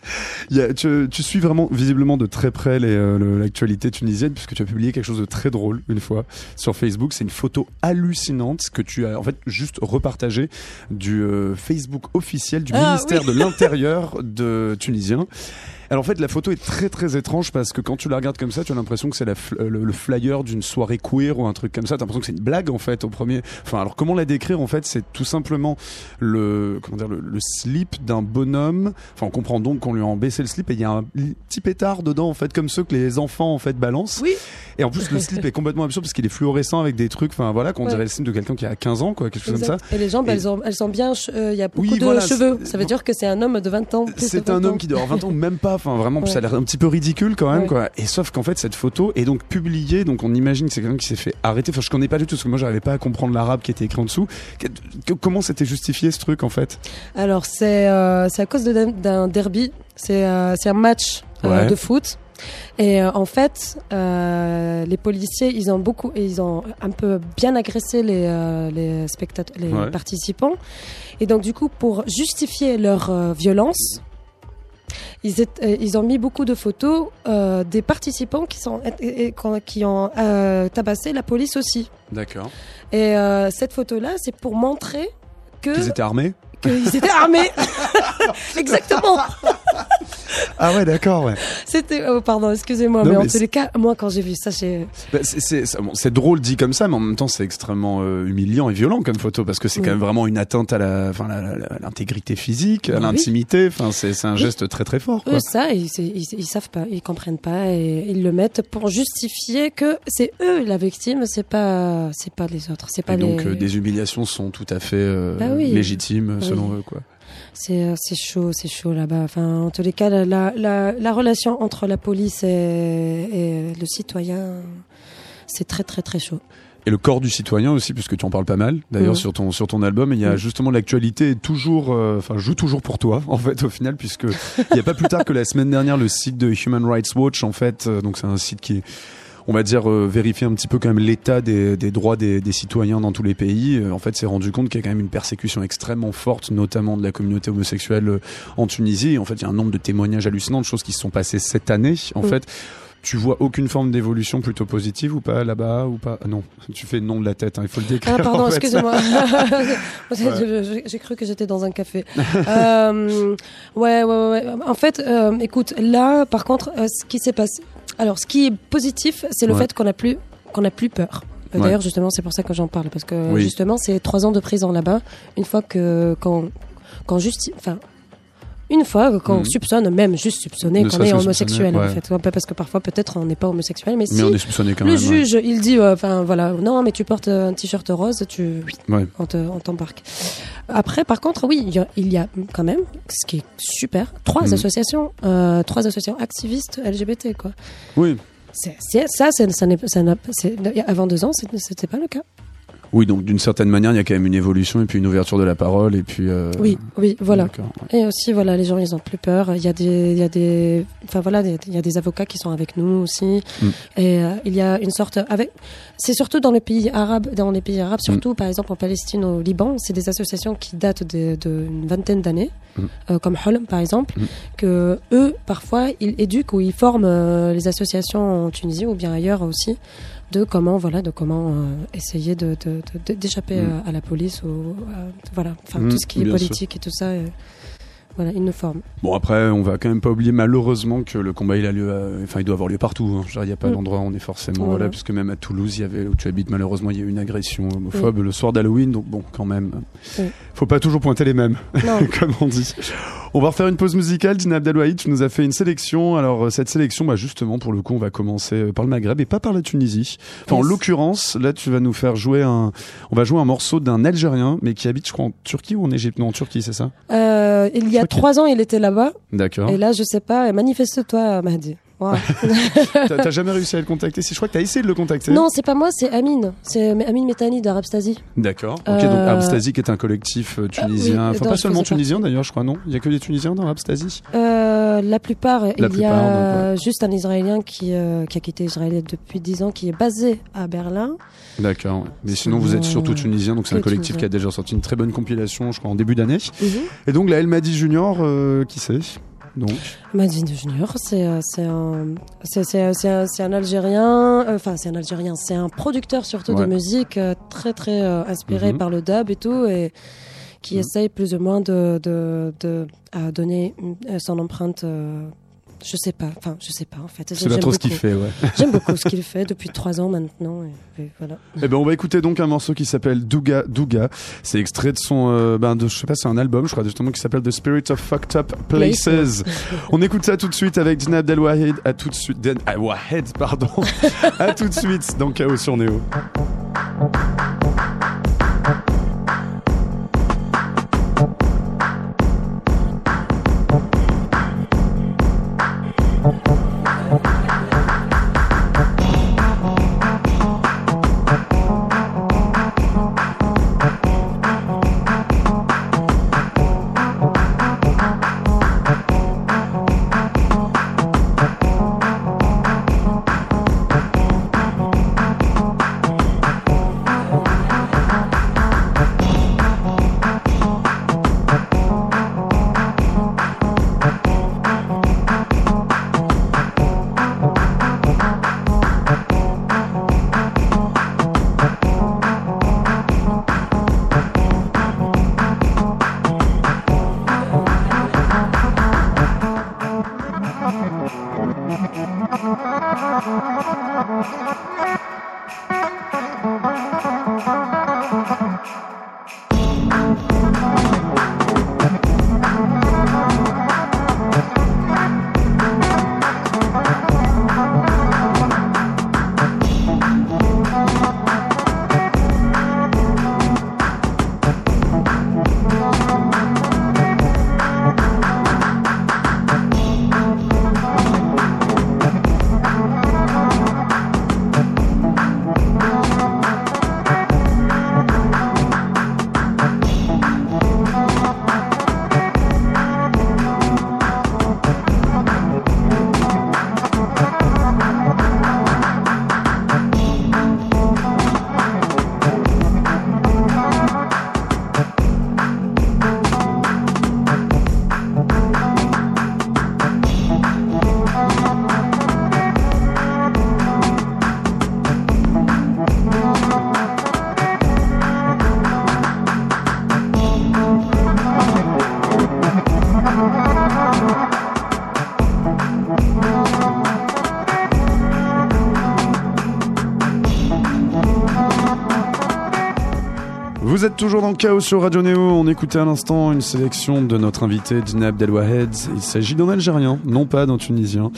Il y a- tu, tu suis vraiment visiblement de très près euh, l'actualité tunisienne puisque tu as publié quelque chose de très drôle une fois sur Facebook. C'est une photo hallucinante que tu as en fait juste repartagée du euh, Facebook officiel du Ah, ministère de l'Intérieur de tunisien. Alors en fait la photo est très très étrange parce que quand tu la regardes comme ça tu as l'impression que c'est fl- euh, le, le flyer d'une soirée queer ou un truc comme ça. T'as l'impression que c'est une blague en fait au premier. Enfin alors comment la décrire en fait? C'est tout simplement le comment dire le, le slip d'un bonhomme. Enfin on comprend donc qu'on lui a baissé le slip et il y a un petit pétard dedans en fait comme ceux que les enfants en fait balancent. Oui. Et en plus le slip est complètement absurde parce qu'il est fluorescent avec des trucs. Enfin voilà qu'on Ouais. dirait le slip de quelqu'un qui a 15 ans quoi quelque chose comme ça. Et les jambes, Et- elles, ont, elles sont bien. euh, Il y a beaucoup Oui, de voilà, cheveux. Ça veut dire que c'est un homme de 20 ans. C'est 20 un homme qui doit avoir 20 ans, même pas. Enfin, vraiment, Ouais. ça a l'air un petit peu ridicule quand même, Ouais. quoi. Et sauf qu'en fait, cette photo est donc publiée, donc on imagine que c'est quelqu'un qui s'est fait arrêter. Enfin, je connais pas du tout, parce que moi, j'arrivais pas à comprendre l'arabe qui était écrit en dessous. Comment c'était justifié ce truc, en fait? Alors c'est euh, c'est à cause d'un- derby. C'est euh, un match euh, Ouais. de foot. Et euh, en fait, euh, les policiers, ils ont beaucoup, ils ont un peu bien agressé les euh, les spectateurs, les Ouais. participants. Et donc du coup, pour justifier leur violence. Ils, euh, ils ont mis beaucoup de photos euh, des participants qui, sont, et- et- qui ont euh, tabassé la police aussi. D'accord. Et cette photo-là, c'est pour montrer que Qu'ils étaient armés? qu'ils étaient armés. Exactement. Ah ouais, d'accord, ouais. C'était. Oh, pardon, excusez-moi, Non, mais, en mais tous les cas, moi, quand j'ai vu ça, j'ai. Bah, c'est- bon, drôle dit comme ça, mais en même temps, c'est extrêmement euh, humiliant et violent comme photo, parce que c'est Oui. quand même vraiment une atteinte à la, enfin, l'intégrité physique, à l'intimité. Enfin, c'est un geste très très fort, quoi. Eux, ça, ils, ils, ils savent pas, ils comprennent pas, et ils le mettent pour justifier que c'est eux la victime, c'est pas, c'est pas les autres, c'est pas Et donc euh, des humiliations sont tout à fait euh, Bah oui. légitimes selon Oui. eux quoi. C'est, euh, c'est chaud, c'est chaud là-bas. Enfin, en tous les cas, la, la, la, la relation entre la police et, et le citoyen, c'est très, très, très chaud. Et le corps du citoyen aussi, puisque tu en parles pas mal d'ailleurs Mhm. sur ton sur ton album. Il y a Mhm. justement l'actualité toujours, euh, enfin joue toujours pour toi en fait au final, puisque il y a pas plus tard que la semaine dernière le site de Human Rights Watch en fait, euh, donc c'est un site qui est on va dire euh, vérifier un petit peu quand même l'état des, des droits des, des citoyens dans tous les pays. Euh, en fait, s'est rendu compte qu'il y a quand même une persécution extrêmement forte, notamment de la communauté homosexuelle euh, en Tunisie. Et en fait, il y a un nombre de témoignages hallucinants de choses qui se sont passées cette année. En Mm. fait, tu vois aucune forme d'évolution plutôt positive ou pas là-bas ou pas? Ah Non, tu fais le nom de la tête. hein, il faut le décrire. Ah pardon, en fait. excusez-moi. J'ai cru que j'étais dans un café. euh, ouais, ouais, ouais, ouais. En fait, euh, écoute, là, par contre, euh, ce qui s'est passé. Alors, ce qui est positif, c'est le Ouais. fait qu'on a plus, qu'on a plus peur. Euh, Ouais. D'ailleurs, justement, c'est pour ça que j'en parle parce que Oui. justement, c'est trois ans de prison là-bas. Une fois que quand quand justi- enfin. Une fois qu'on Mhm. soupçonne, même juste soupçonner Ne qu'on est homosexuel, en fait. Parce que parfois, peut-être, on n'est pas homosexuel, mais, Mais si on est soupçonné quand le même. ouais. juge, il dit, euh, enfin voilà, non, mais tu portes un t-shirt rose, tu, Ouais. on te- on t'embarque. Après, par contre, oui, il y, a, il y a quand même, ce qui est super, trois Mhm. associations, euh, trois associations activistes LGBT, quoi. Oui. Ça, ça n'est, ça n'a, c'est, avant deux ans, c'était pas le cas. Oui, donc d'une certaine manière, il y a quand même une évolution et puis une ouverture de la parole et puis. euh, Oui, oui, voilà. ouais. Et aussi, voilà, les gens, ils ont plus peur. Il y a des, il y a des, enfin voilà, il y a- il y a des avocats qui sont avec nous aussi. Mm. Et euh, il y a une sorte, avec, c'est surtout dans les pays arabes, dans les pays arabes, surtout par exemple en Palestine, au Liban, c'est des associations qui datent de- d'une vingtaine d'années, Mm. euh, comme Holm par exemple, Mm. que eux, parfois, ils éduquent ou ils forment les associations en Tunisie ou bien ailleurs aussi de comment voilà de comment euh, essayer de d'échapper Mm. euh, à la police ou euh, voilà enfin Mm, tout ce qui est sûr. politique et tout ça voilà nous forment Bon après, on va quand même pas oublier malheureusement que le combat il a lieu, à- enfin il doit avoir lieu partout. hein. Il n'y a pas Mm. d'endroit où on est forcément Voilà. là, puisque même à Toulouse, il y avait où tu habites malheureusement, il y a eu une agression homophobe le soir d'Halloween. Donc bon, quand même, Oui. faut pas toujours pointer les mêmes, comme on dit. On va refaire une pause musicale. Dina Abdelwahid, tu nous as fait une sélection. Alors euh, cette sélection, bah justement pour le coup, on va commencer euh, par le Maghreb et pas par la Tunisie. Enfin, en l'occurrence, là, tu vas nous faire jouer un, on va jouer un morceau d'un Algérien, mais qui habite, je crois, en Turquie ou en Égypte? Non, en Turquie, c'est ça? Euh, il y a trois ans il était là-bas D'accord. et là je sais pas manifeste-toi Mahdi Ouais. T'as jamais réussi à le contacter? Je crois que t'as essayé de le contacter. non, c'est pas moi, c'est Amine. C'est Amine Métani de Rapstasy. D'accord. Ok, Euh, donc Abstasi qui est un collectif euh, tunisien. oui, enfin, pas seulement tunisien d'ailleurs, je crois, non? Il y a que des tunisiens dans Abstasi Euh, la plupart, il y plupart, a juste un Israélien qui, euh, qui a quitté Israël depuis 10 ans, qui est basé à Berlin. D'accord. Mais sinon, vous êtes surtout tunisien, donc c'est un collectif tunisien. qui a déjà sorti une très bonne compilation, je crois, en début d'année. Mhm. Et donc, la El Madi Junior, qui c'est? Donc, Madine Junior, c'est euh, c'est un, un, Algérien, euh, enfin c'est un Algérien, c'est un producteur surtout Ouais. de musique euh, très très inspiré Mhm. par le dub et tout, et qui Mhm. essaye plus ou moins de, de, de à donner son empreinte. Je sais pas, enfin je sais pas en fait. c'est pas J'aime trop ce qu'il fait, ouais. J'aime beaucoup ce qu'il fait depuis trois ans maintenant. Et, et voilà. Eh ben, on va écouter donc un morceau qui s'appelle Douga Douga. C'est extrait de son, euh, ben, de, je sais pas, c'est un album, je crois, justement, qui s'appelle The Spirit of Fucked Up Places. on écoute ça tout de suite avec Dina Abdelwahed. À tout de suite, Den- ah, Wahed, pardon. à tout de suite dans Chaos sur Néo. Toujours dans le chaos sur Radio Néo. On écoutait à l'instant une sélection de notre invité Dina Abdelwahed. Il s'agit d'un Algérien, non pas d'un Tunisien.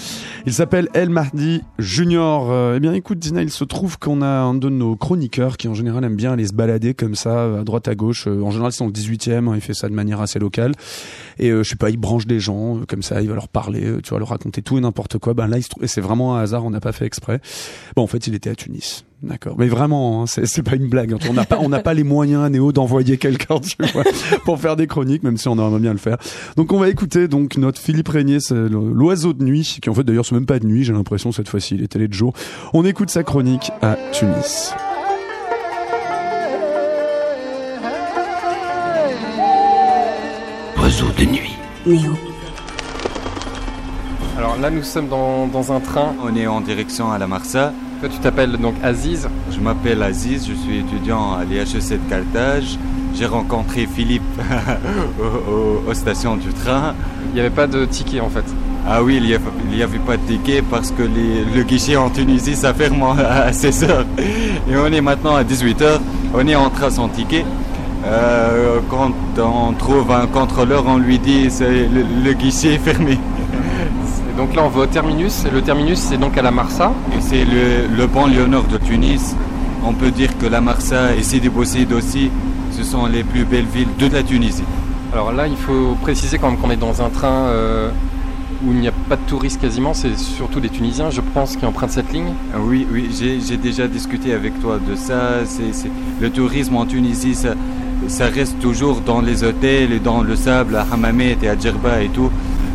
Il s'appelle El Mahdi Junior. Euh, eh bien, écoute, Dina, il se trouve qu'on a un de nos chroniqueurs qui, en général, aime bien aller se balader comme ça, à droite, à gauche. Euh, En général, c'est dans le 18e. hein, il fait ça de manière assez locale. Et euh, je sais pas, il branche des gens euh, comme ça. Il va leur parler, tu vois, leur raconter tout et n'importe quoi. Ben là, il se trouve, et c'est vraiment un hasard. On n'a pas fait exprès. Bon, en fait, il était à Tunis. D'accord. Mais vraiment, hein, c'est pas une blague. hein. On n'a pas, on n'a pas les moyens à Néo d'envoyer quelqu'un, tu vois, pour faire des chroniques, même si on aimerait bien le faire. Donc on va écouter donc notre Philippe Régnier, l'oiseau de nuit, qui en fait d'ailleurs c'est même pas de nuit, j'ai l'impression cette fois-ci, il est télé de jour. On écoute sa chronique à Tunis. Oiseau de nuit. Néo. Alors là, nous sommes dans, dans un train. On est en direction à la Marsa. Toi, tu t'appelles donc Aziz. Je m'appelle Aziz, je suis étudiant à l'IHEC de Carthage. J'ai rencontré Philippe au- au- aux stations du train. Il n'y avait pas de ticket en fait. Ah oui, il n'y avait, pas de ticket parce que les- le guichet en Tunisie, ça ferme à 16h. Et on est maintenant à 18h. On est en train sans ticket. Euh, quand on trouve un contrôleur, on lui dit c'est le, le guichet est fermé. Donc là, on va au terminus. Le terminus, c'est donc à la Marsa. Et c'est le, le banlieue nord de Tunis. On peut dire que la Marsa et Sidi Bou Said aussi, ce sont les plus belles villes de la Tunisie. Alors là, il faut préciser quand même qu'on est dans un train euh, où il n'y a pas de touristes quasiment, c'est surtout des Tunisiens, je pense, qui empruntent cette ligne. Ah Oui, oui, j'ai j'ai déjà discuté avec toi de ça. C'est, c'est- Le tourisme en Tunisie, ça, ça reste toujours dans les hôtels et dans le sable, à Hammamet et à Djerba et tout.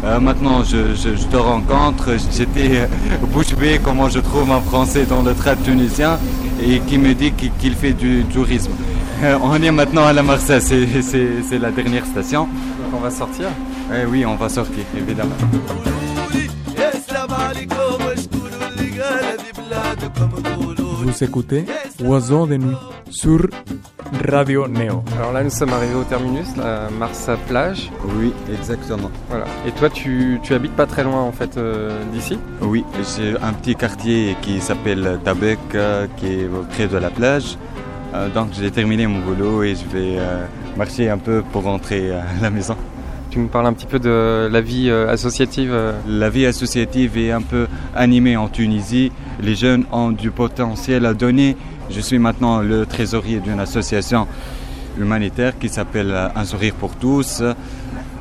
Euh, maintenant, je, je- je te rencontre. J'étais euh, bouche bée comment je trouve un Français dans le train tunisien et qui me dit qu'il fait du tourisme. Euh, on est maintenant à la Marsa, c'est, c'est, c'est la dernière station. Donc on va sortir? Eh oui, on va sortir, évidemment. Vous écoutez Oiseau de nuit sur Radio Neo. Alors là, nous sommes arrivés au terminus, la Marsa plage. Oui, exactement. Voilà. Et toi, tu, tu habites pas très loin en fait euh, d'ici? Oui, j'ai un petit quartier qui s'appelle Tabek, euh, qui est près de la plage. Euh, donc j'ai terminé mon boulot et je vais euh, marcher un peu pour rentrer à la maison. Tu nous parles un petit peu de la vie euh, associative. La vie associative est un peu animée en Tunisie. Les jeunes ont du potentiel à donner. Je suis maintenant le trésorier d'une association humanitaire qui s'appelle Un sourire pour tous.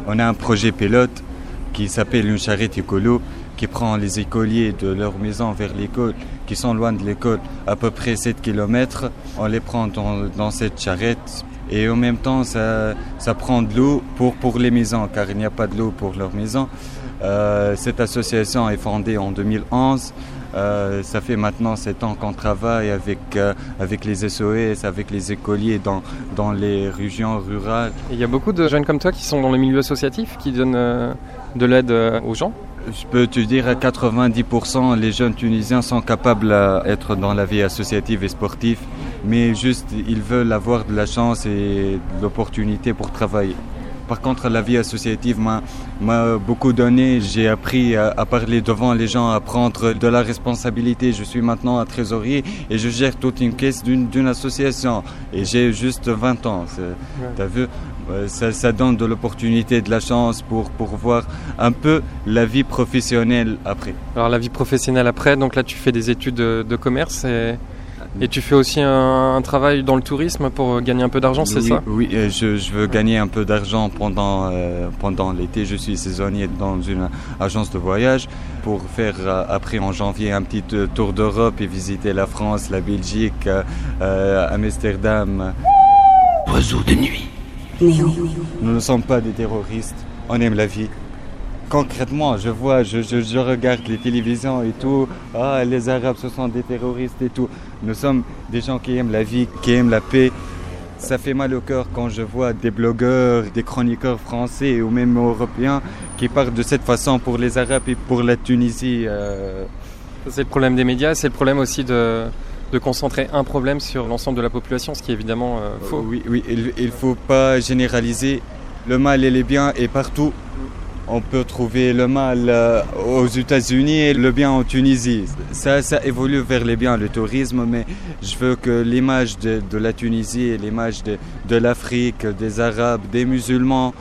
On a un projet pilote qui s'appelle Une charrette écolo qui prend les écoliers de leur maison vers l'école, qui sont loin de l'école, à peu près 7 km. On les prend dans, cette charrette et en même temps ça, prend de l'eau pour, les maisons car il n'y a pas de l'eau pour leurs maisons. Euh, cette association est fondée en 2011. Euh, ça fait maintenant 7 ans qu'on travaille avec, euh, avec les SOS, avec les écoliers dans, dans les régions rurales. Il y a beaucoup de jeunes comme toi qui sont dans le milieu associatif, qui donnent euh, de l'aide aux gens? Je peux te dire à 90% les jeunes tunisiens sont capables d'être dans la vie associative et sportive, mais juste ils veulent avoir de la chance et de l'opportunité pour travailler. Par contre, la vie associative m'a beaucoup donné. J'ai appris à, à parler devant les gens, à prendre de la responsabilité. Je suis maintenant un trésorier et je gère toute une caisse d'une association. Et j'ai juste 20 ans. T'as vu? Euh, ça, ça donne de l'opportunité, de la chance pour, pour voir un peu la vie professionnelle après. Alors la vie professionnelle après, donc là tu fais des études de, de commerce et, et tu fais aussi un, un travail dans le tourisme pour gagner un peu d'argent, c'est oui, ça? Oui, euh, je, je veux gagner un peu d'argent pendant, euh, pendant l'été. Je suis saisonnier dans une agence de voyage pour faire euh, après en janvier un petit euh, tour d'Europe et visiter la France, la Belgique, euh, euh, Amsterdam. Oiseau de nuit. Nous ne sommes pas des terroristes, on aime la vie. Concrètement, je vois, je, je, je regarde les télévisions et tout, ah, les Arabes ce sont des terroristes et tout. Nous sommes des gens qui aiment la vie, qui aiment la paix. Ça fait mal au cœur quand je vois des blogueurs, des chroniqueurs français ou même européens qui parlent de cette façon pour les Arabes et pour la Tunisie. euh, C'est le problème des médias, c'est le problème aussi de, de concentrer un problème sur l'ensemble de la population, ce qui est évidemment euh, faux. Oui, oui, il ne faut pas généraliser. Le mal et les biens est partout. On peut trouver le mal euh, aux États-Unis et le bien en Tunisie. Ça, ça évolue vers les biens, le tourisme, mais je veux que l'image de, de la Tunisie et l'image de, de l'Afrique, des Arabes, des musulmans,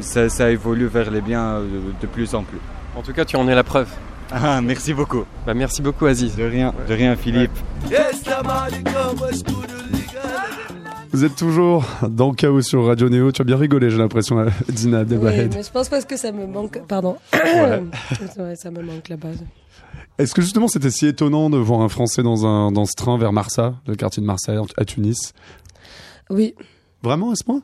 ça, ça évolue vers les biens de, de plus en plus. En tout cas, tu en es la preuve. Ah, merci beaucoup. Bah, merci beaucoup Aziz. De rien, de rien, Philippe. Vous êtes toujours dans Chaos sur Radio Néo. Tu as bien rigolé, j'ai l'impression, euh, Dina Oui, Abdelwahed. mais je pense parce que ça me manque. Pardon. Ouais. Ouais, ça me manque la base. Est-ce que justement c'était si étonnant de voir un Français dans, un, dans ce train vers Marsa, le quartier de Marseille, à Tunis? Oui, Vraiment à ce point?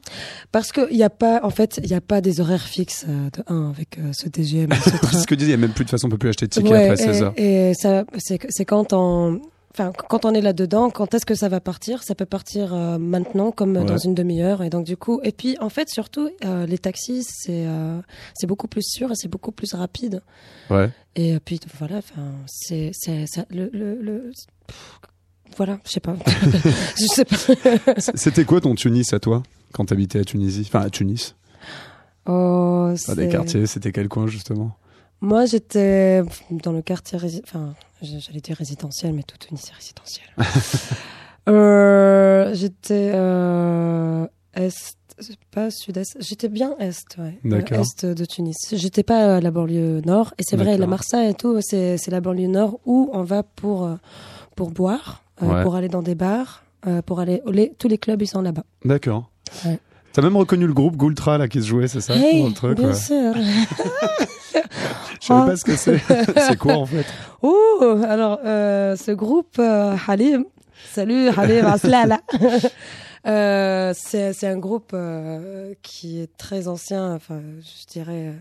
Parce que il y a pas, en fait, il y a pas des horaires fixes euh, de 1 avec euh, ce TGM, ce ce que disait, il n'y a même plus de façon, on peut plus acheter de tickets Ouais, après 16 et, et ça, c'est c'est quand on, enfin, quand on est là dedans, quand est-ce que ça va partir? Ça peut partir euh, maintenant, comme Ouais. dans une demi-heure, et donc du coup, et puis en fait, surtout, euh, les taxis, c'est euh, c'est beaucoup plus sûr et c'est beaucoup plus rapide. Ouais. Et puis voilà, enfin, c'est le le, le pff, voilà, je sais pas, je sais pas. C'était quoi ton Tunis à toi quand t'habitais à Tunisie? Enfin à Tunis Oh, Pas des quartiers, c'était quel coin justement? Moi, j'étais dans le quartier, enfin, j'allais dire résidentiel, mais tout Tunis est résidentiel. euh, j'étais euh, est, pas sud-est. J'étais bien est, ouais. D'accord. Euh, Est de Tunis. J'étais pas à la banlieue nord. Et c'est vrai, la. Marsa et tout, c'est c'est la banlieue nord où on va pour pour boire, euh, pour aller dans des bars, pour aller les- tous les clubs ils sont là-bas. D'accord. Ouais. T'as même reconnu le groupe Goultra là qui se jouait, c'est ça? Hey, dans le truc, bien ouais. sûr. Je savais Ah. pas ce que c'est. c'est quoi en fait? Oh, alors euh, ce groupe euh, Halim, salut Halim Aslala. Euh, c'est c'est un groupe euh, qui est très ancien, enfin je dirais, euh,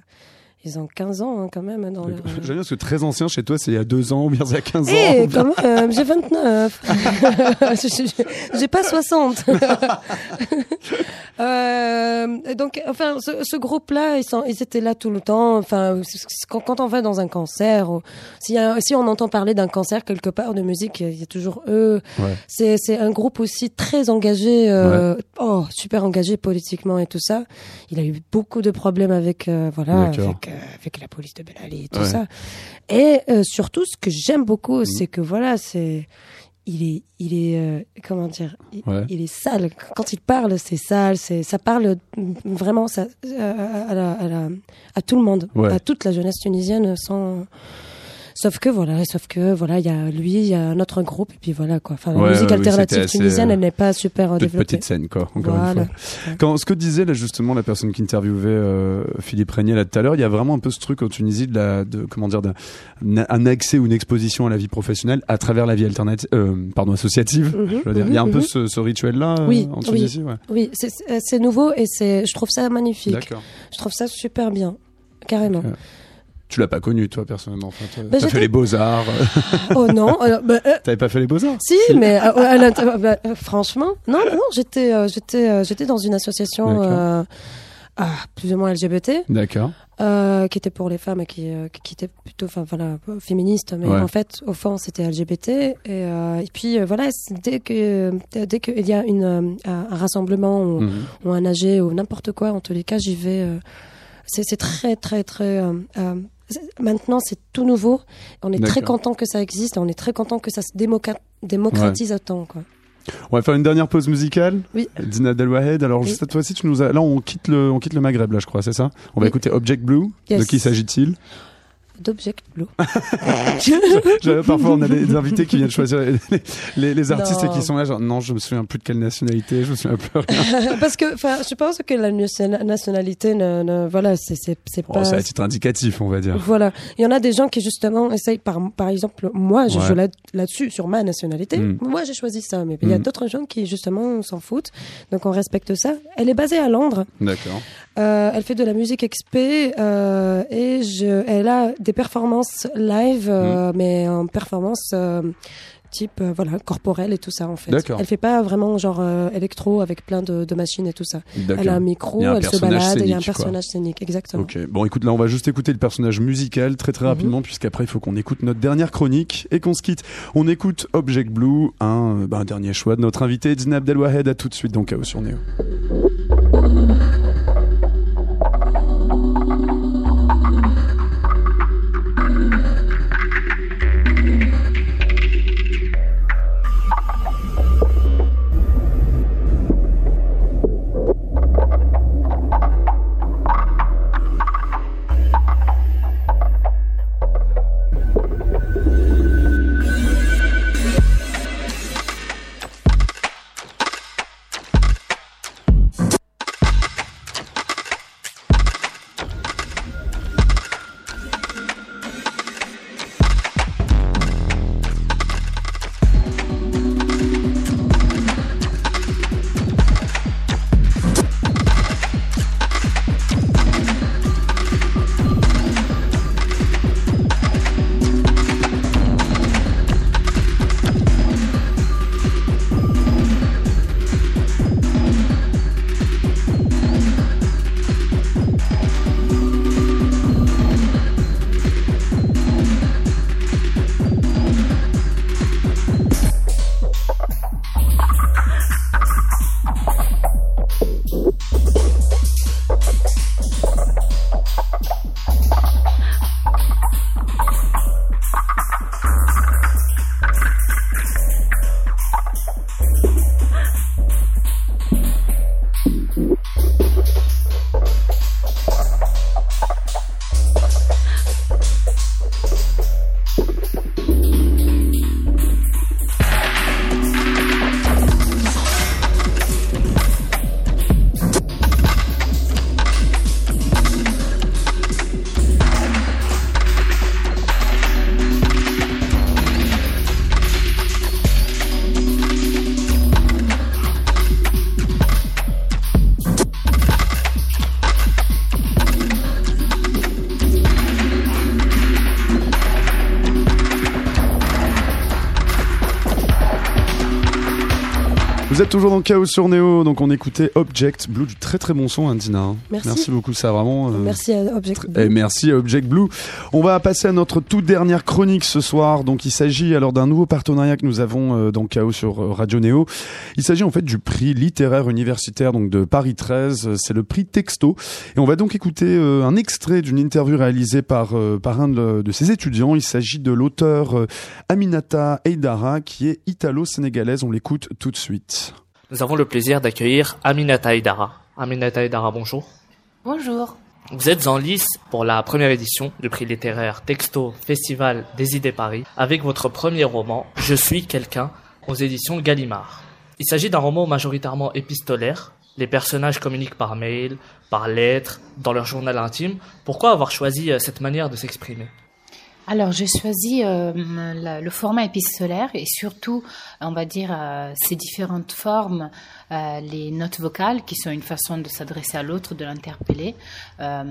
ils ont 15 ans hein, quand même dans leur... J'aime bien parce que très ancien chez toi, c'est il y a deux ans ou bien il y a 15 Eh, ans. quand même, j'ai 29. Je- je- j'ai pas 60. euh, et donc, enfin, ce, ce groupe-là, ils, sont, ils étaient là tout le temps. Enfin, quand, quand on va dans un concert, ou a- si on entend parler d'un concert quelque part de musique, il y a toujours eux. Ouais. C'est, c'est un groupe aussi très engagé, euh, oh, super engagé politiquement et tout ça. Il a eu beaucoup de problèmes avec, euh, voilà, avec, euh, avec la police de Ben Ali et tout Ouais. ça. Et euh, surtout, ce que j'aime beaucoup, c'est que voilà, c'est il est, il est, euh, comment dire, il, Ouais. il est sale. Quand il parle, c'est sale. C'est, ça parle mm, vraiment ça, euh, à, tout le monde, Ouais. à toute la jeunesse tunisienne, sans. Sauf que voilà, sauf que voilà, il y a lui, il y a un autre groupe, et puis voilà quoi. Enfin, la Ouais, musique ouais, alternative tunisienne, euh, elle n'est pas super euh, développée. petite scène, quoi, encore Voilà. une fois. Quand, ce que disait là, justement la personne qui interviewait euh, Philippe Régnier là tout à l'heure, il y a vraiment un peu ce truc en Tunisie de, la, de comment dire, d'un un accès ou une exposition à la vie professionnelle à travers la vie alternative, euh, pardon, associative. Mhm, je veux dire. Il y a un mhm, peu mhm. ce, ce rituel-là euh, Oui, en oui. Tunisie. Oui, c'est, nouveau et c'est, je trouve ça magnifique. D'accord. Je trouve ça super bien, carrément. Tu l'as pas connu, toi, personnellement. Enfin, toi, Bah, fait les beaux-arts. oh non, euh, bah, euh, T'avais pas fait les beaux-arts Si, mais euh, bah, euh, franchement, non, non, j'étais, euh, j'étais, euh, j'étais dans une association euh, ah, plus ou moins LGBT, D'accord. euh, qui était pour les femmes et qui, euh, qui était plutôt, enfin voilà, féministe, mais Ouais. en fait, au fond, c'était LGBT. Et, euh, et puis euh, voilà, dès que, dès qu'il y a une, euh, un rassemblement ou, Mhm. ou un AG ou n'importe quoi, en tous les cas, j'y vais. euh, c'est, c'est très, très, très. euh, euh, Maintenant, c'est tout nouveau. On est très content que ça existe. On est très content que ça se démocratise autant. Quoi. On va faire une dernière pause musicale. Oui. Dina Abdel Wahed. Alors, Oui. cette fois-ci, tu nous as. Là, on quitte le, on quitte le Maghreb, là, je crois, c'est ça? On va Oui. écouter Object Blue. De qui s'agit-il? D'Object Blue. Parfois, on a des invités qui viennent choisir les, les- les artistes Non. et qui sont là, genre, non, je me souviens plus de quelle nationalité, je me souviens plus rien. Parce que, enfin, je pense que la nation- nationalité, ne, ne- voilà, c'est, c'est, c'est pas. c'est à titre indicatif, on va dire. Voilà, il y en a des gens qui justement essayent, par, par exemple, moi, je Ouais. joue là, là-dessus sur ma nationalité. Mm. Moi, j'ai choisi ça, mais il y a Mm. d'autres gens qui justement s'en foutent. Donc on respecte ça. Elle est basée à Londres. D'accord. Euh, elle fait de la musique XP euh, et je, elle a des performances live, euh, Mm. mais en performance euh, type euh, voilà corporelle et tout ça en fait. Elle fait pas vraiment genre euh, électro avec plein de, de machines et tout ça. Elle a un micro, a un elle se personnage balade, il y a un scénique, quoi. personnage scénique exactement. Ok. Bon, écoute, là, on va juste écouter le personnage musical très très Mhm. rapidement, puisqu'après, il faut qu'on écoute notre dernière chronique et qu'on se quitte. On écoute Object Blue, un, bah, un dernier choix de notre invité, Dina Abdelwahed. À tout de suite dans Chaos sur Néo. Vous êtes toujours dans Chaos sur Neo, donc on écoutait Object Blue, du très très bon son, hein, Dina. hein. Merci. beaucoup, ça vraiment. euh, Merci à Object. Et merci à Object Blue. On va passer à notre toute dernière chronique ce soir. Donc il s'agit alors d'un nouveau partenariat que nous avons euh, dans Chaos sur euh, Radio Néo. Il s'agit en fait du prix littéraire universitaire donc de Paris 13. Euh, C'est le prix Texto. Et on va donc écouter euh, un extrait d'une interview réalisée par par un de, de ses étudiants. Il s'agit de l'auteur Aminata Eidara qui est italo-sénégalaise. On l'écoute tout de suite. Nous avons le plaisir d'accueillir Aminata Aydara. Aminata Aydara, bonjour. Bonjour. Vous êtes en lice pour la première édition du prix littéraire Texto Festival des idées Paris avec votre premier roman Je suis quelqu'un aux éditions Gallimard. Il s'agit d'un roman majoritairement épistolaire. Les personnages communiquent par mail, par lettres, dans leur journal intime. Pourquoi avoir choisi euh, cette manière de s'exprimer? Alors, j'ai choisi euh, la- le format épistolaire et surtout, on va dire, euh, ces différentes formes, euh, les notes vocales qui sont une façon de s'adresser à l'autre, de l'interpeller, euh,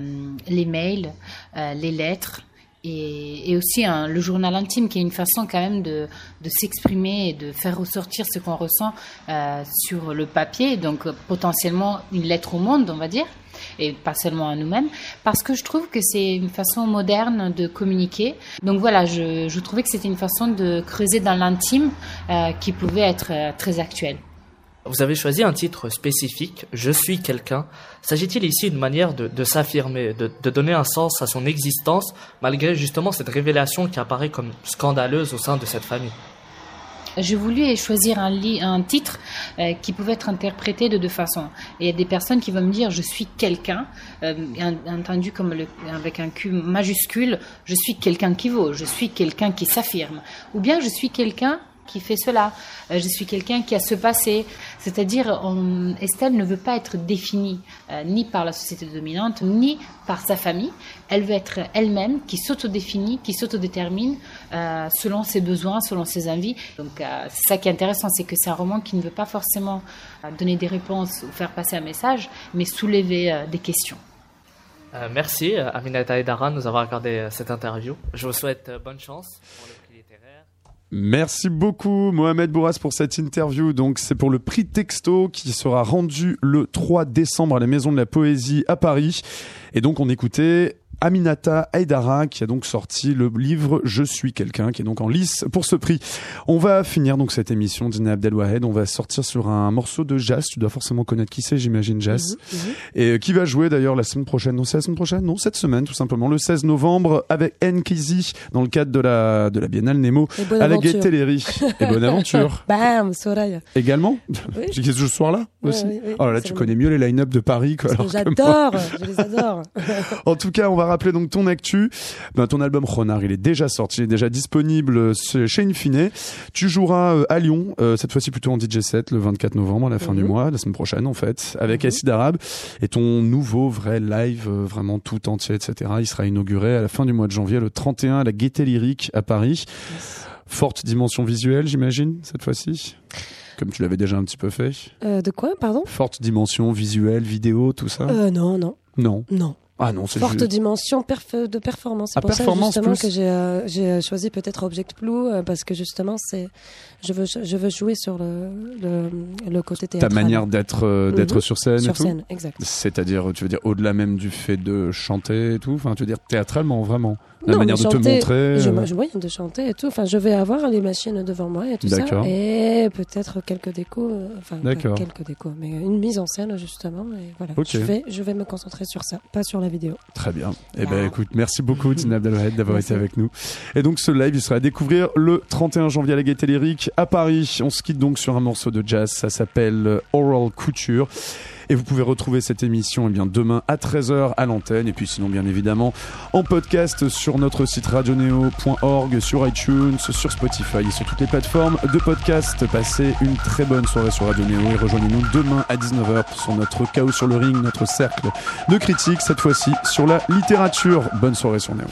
les mails, euh, les lettres. Et, et aussi hein, le journal intime qui est une façon quand même de, de s'exprimer et de faire ressortir ce qu'on ressent euh, sur le papier, donc potentiellement une lettre au monde, on va dire. et pas seulement à nous-mêmes, parce que je trouve que c'est une façon moderne de communiquer. Donc voilà, je, je trouvais que c'était une façon de creuser dans l'intime euh, qui pouvait être euh, très actuelle. Vous avez choisi un titre spécifique, Je suis quelqu'un. S'agit-il ici d'une manière de, s'affirmer, de, donner un sens à son existence, malgré justement cette révélation qui apparaît comme scandaleuse au sein de cette famille? J'ai voulu choisir un, titre euh, qui pouvait être interprété de deux façons. Il y a des personnes qui vont me dire je suis quelqu'un, euh, en- entendu comme avec un Q majuscule, je suis quelqu'un qui vaut, je suis quelqu'un qui s'affirme. Ou bien je suis quelqu'un qui fait cela, Euh, je suis quelqu'un qui a ce passé. C'est-à-dire, Estelle ne veut pas être définie euh, ni par la société dominante, ni par sa famille. Elle veut être elle-même, qui s'autodéfinit, qui s'autodétermine euh, selon ses besoins, selon ses envies. Donc, euh, c'est ça qui est intéressant, c'est que c'est un roman qui ne veut pas forcément euh, donner des réponses ou faire passer un message, mais soulever des questions. Merci Aminata Edara de nous avoir accordé cette interview. Je vous souhaite bonne chance pour le. Merci beaucoup Mohamed Bourras pour cette interview. Donc c'est pour le prix Texto qui sera rendu le 3 décembre à la Maison de la Poésie à Paris. Et donc on écoutait Aminata Aydara qui a donc sorti le livre Je suis quelqu'un qui est donc en lice pour ce prix. On va finir donc cette émission Dina Abdelwahed, on va sortir sur un morceau de jazz, tu dois forcément connaître qui c'est j'imagine jazz. Et euh, qui va jouer d'ailleurs la semaine prochaine, non c'est la semaine prochaine, non cette semaine tout simplement, le 16 novembre avec Nkizi dans le cadre de la, de la Biennale Nemo à la Léry. Et bonne aventure. Bam, Soraya. Également? Oui. J'ai ce soir-là aussi oui, oui, Oh là là, tu connais mieux les line-up de Paris. Quoi. J'adore, je les adore. En tout cas, on va rappeler donc ton actu. Ben, ton album Renard, il est déjà sorti, il est déjà disponible euh, chez Infine. Tu joueras euh, à Lyon, euh, cette fois-ci plutôt en DJ set, le 24 novembre, à la fin Mhm. du mois, la semaine prochaine en fait, avec Mhm. Acid Arabe. Et ton nouveau vrai live, vraiment tout entier, etc. Il sera inauguré à la fin du mois de janvier, le 31 à la Gaieté Lyrique à Paris. Forte dimension visuelle, j'imagine, cette fois-ci comme tu l'avais déjà un petit peu fait. Euh, de quoi, pardon? Forte dimension visuelle, vidéo, tout ça? Euh, Non, non, Non. non. Ah non, c'est Forte dimension perf- de performance. C'est Ah, pour performance ça justement plus. que j'ai euh, j'ai choisi peut-être Object Blue euh, parce que justement c'est je veux je veux jouer sur le le, le côté ta théâtral. manière d'être euh, d'être Mhm. sur scène et sur tout scène, exact. C'est-à-dire, tu veux dire, au-delà même du fait de chanter et tout Enfin, tu veux dire théâtralement, vraiment La Non, manière de te montrer Je, euh, moyen de chanter et tout. Enfin, je vais avoir les machines devant moi et tout ça. D'accord. Et peut-être quelques décos. euh, Enfin, quelques décos, mais une mise en scène justement. Et voilà. Ok. Je vais, je vais me concentrer sur ça, pas sur la vidéo. Très bien. Eh ben, écoute, merci beaucoup, Tina Abdelwahed, d'avoir été avec nous. Et donc, ce live, il sera à découvrir le 31 janvier à la Gaîté Lyrique à Paris. On se quitte donc sur un morceau de jazz. Ça s'appelle euh, Oral Couture. Et vous pouvez retrouver cette émission eh demain à 13h à l'antenne. Et puis sinon, bien évidemment, en podcast sur notre site radioneo.org, sur iTunes, sur Spotify et sur toutes les plateformes de podcast. Passez une très bonne soirée sur Radio Néo et rejoignez-nous demain à 19h sur notre chaos sur le ring, notre cercle de critiques, cette fois-ci sur la littérature. Bonne soirée sur Néo.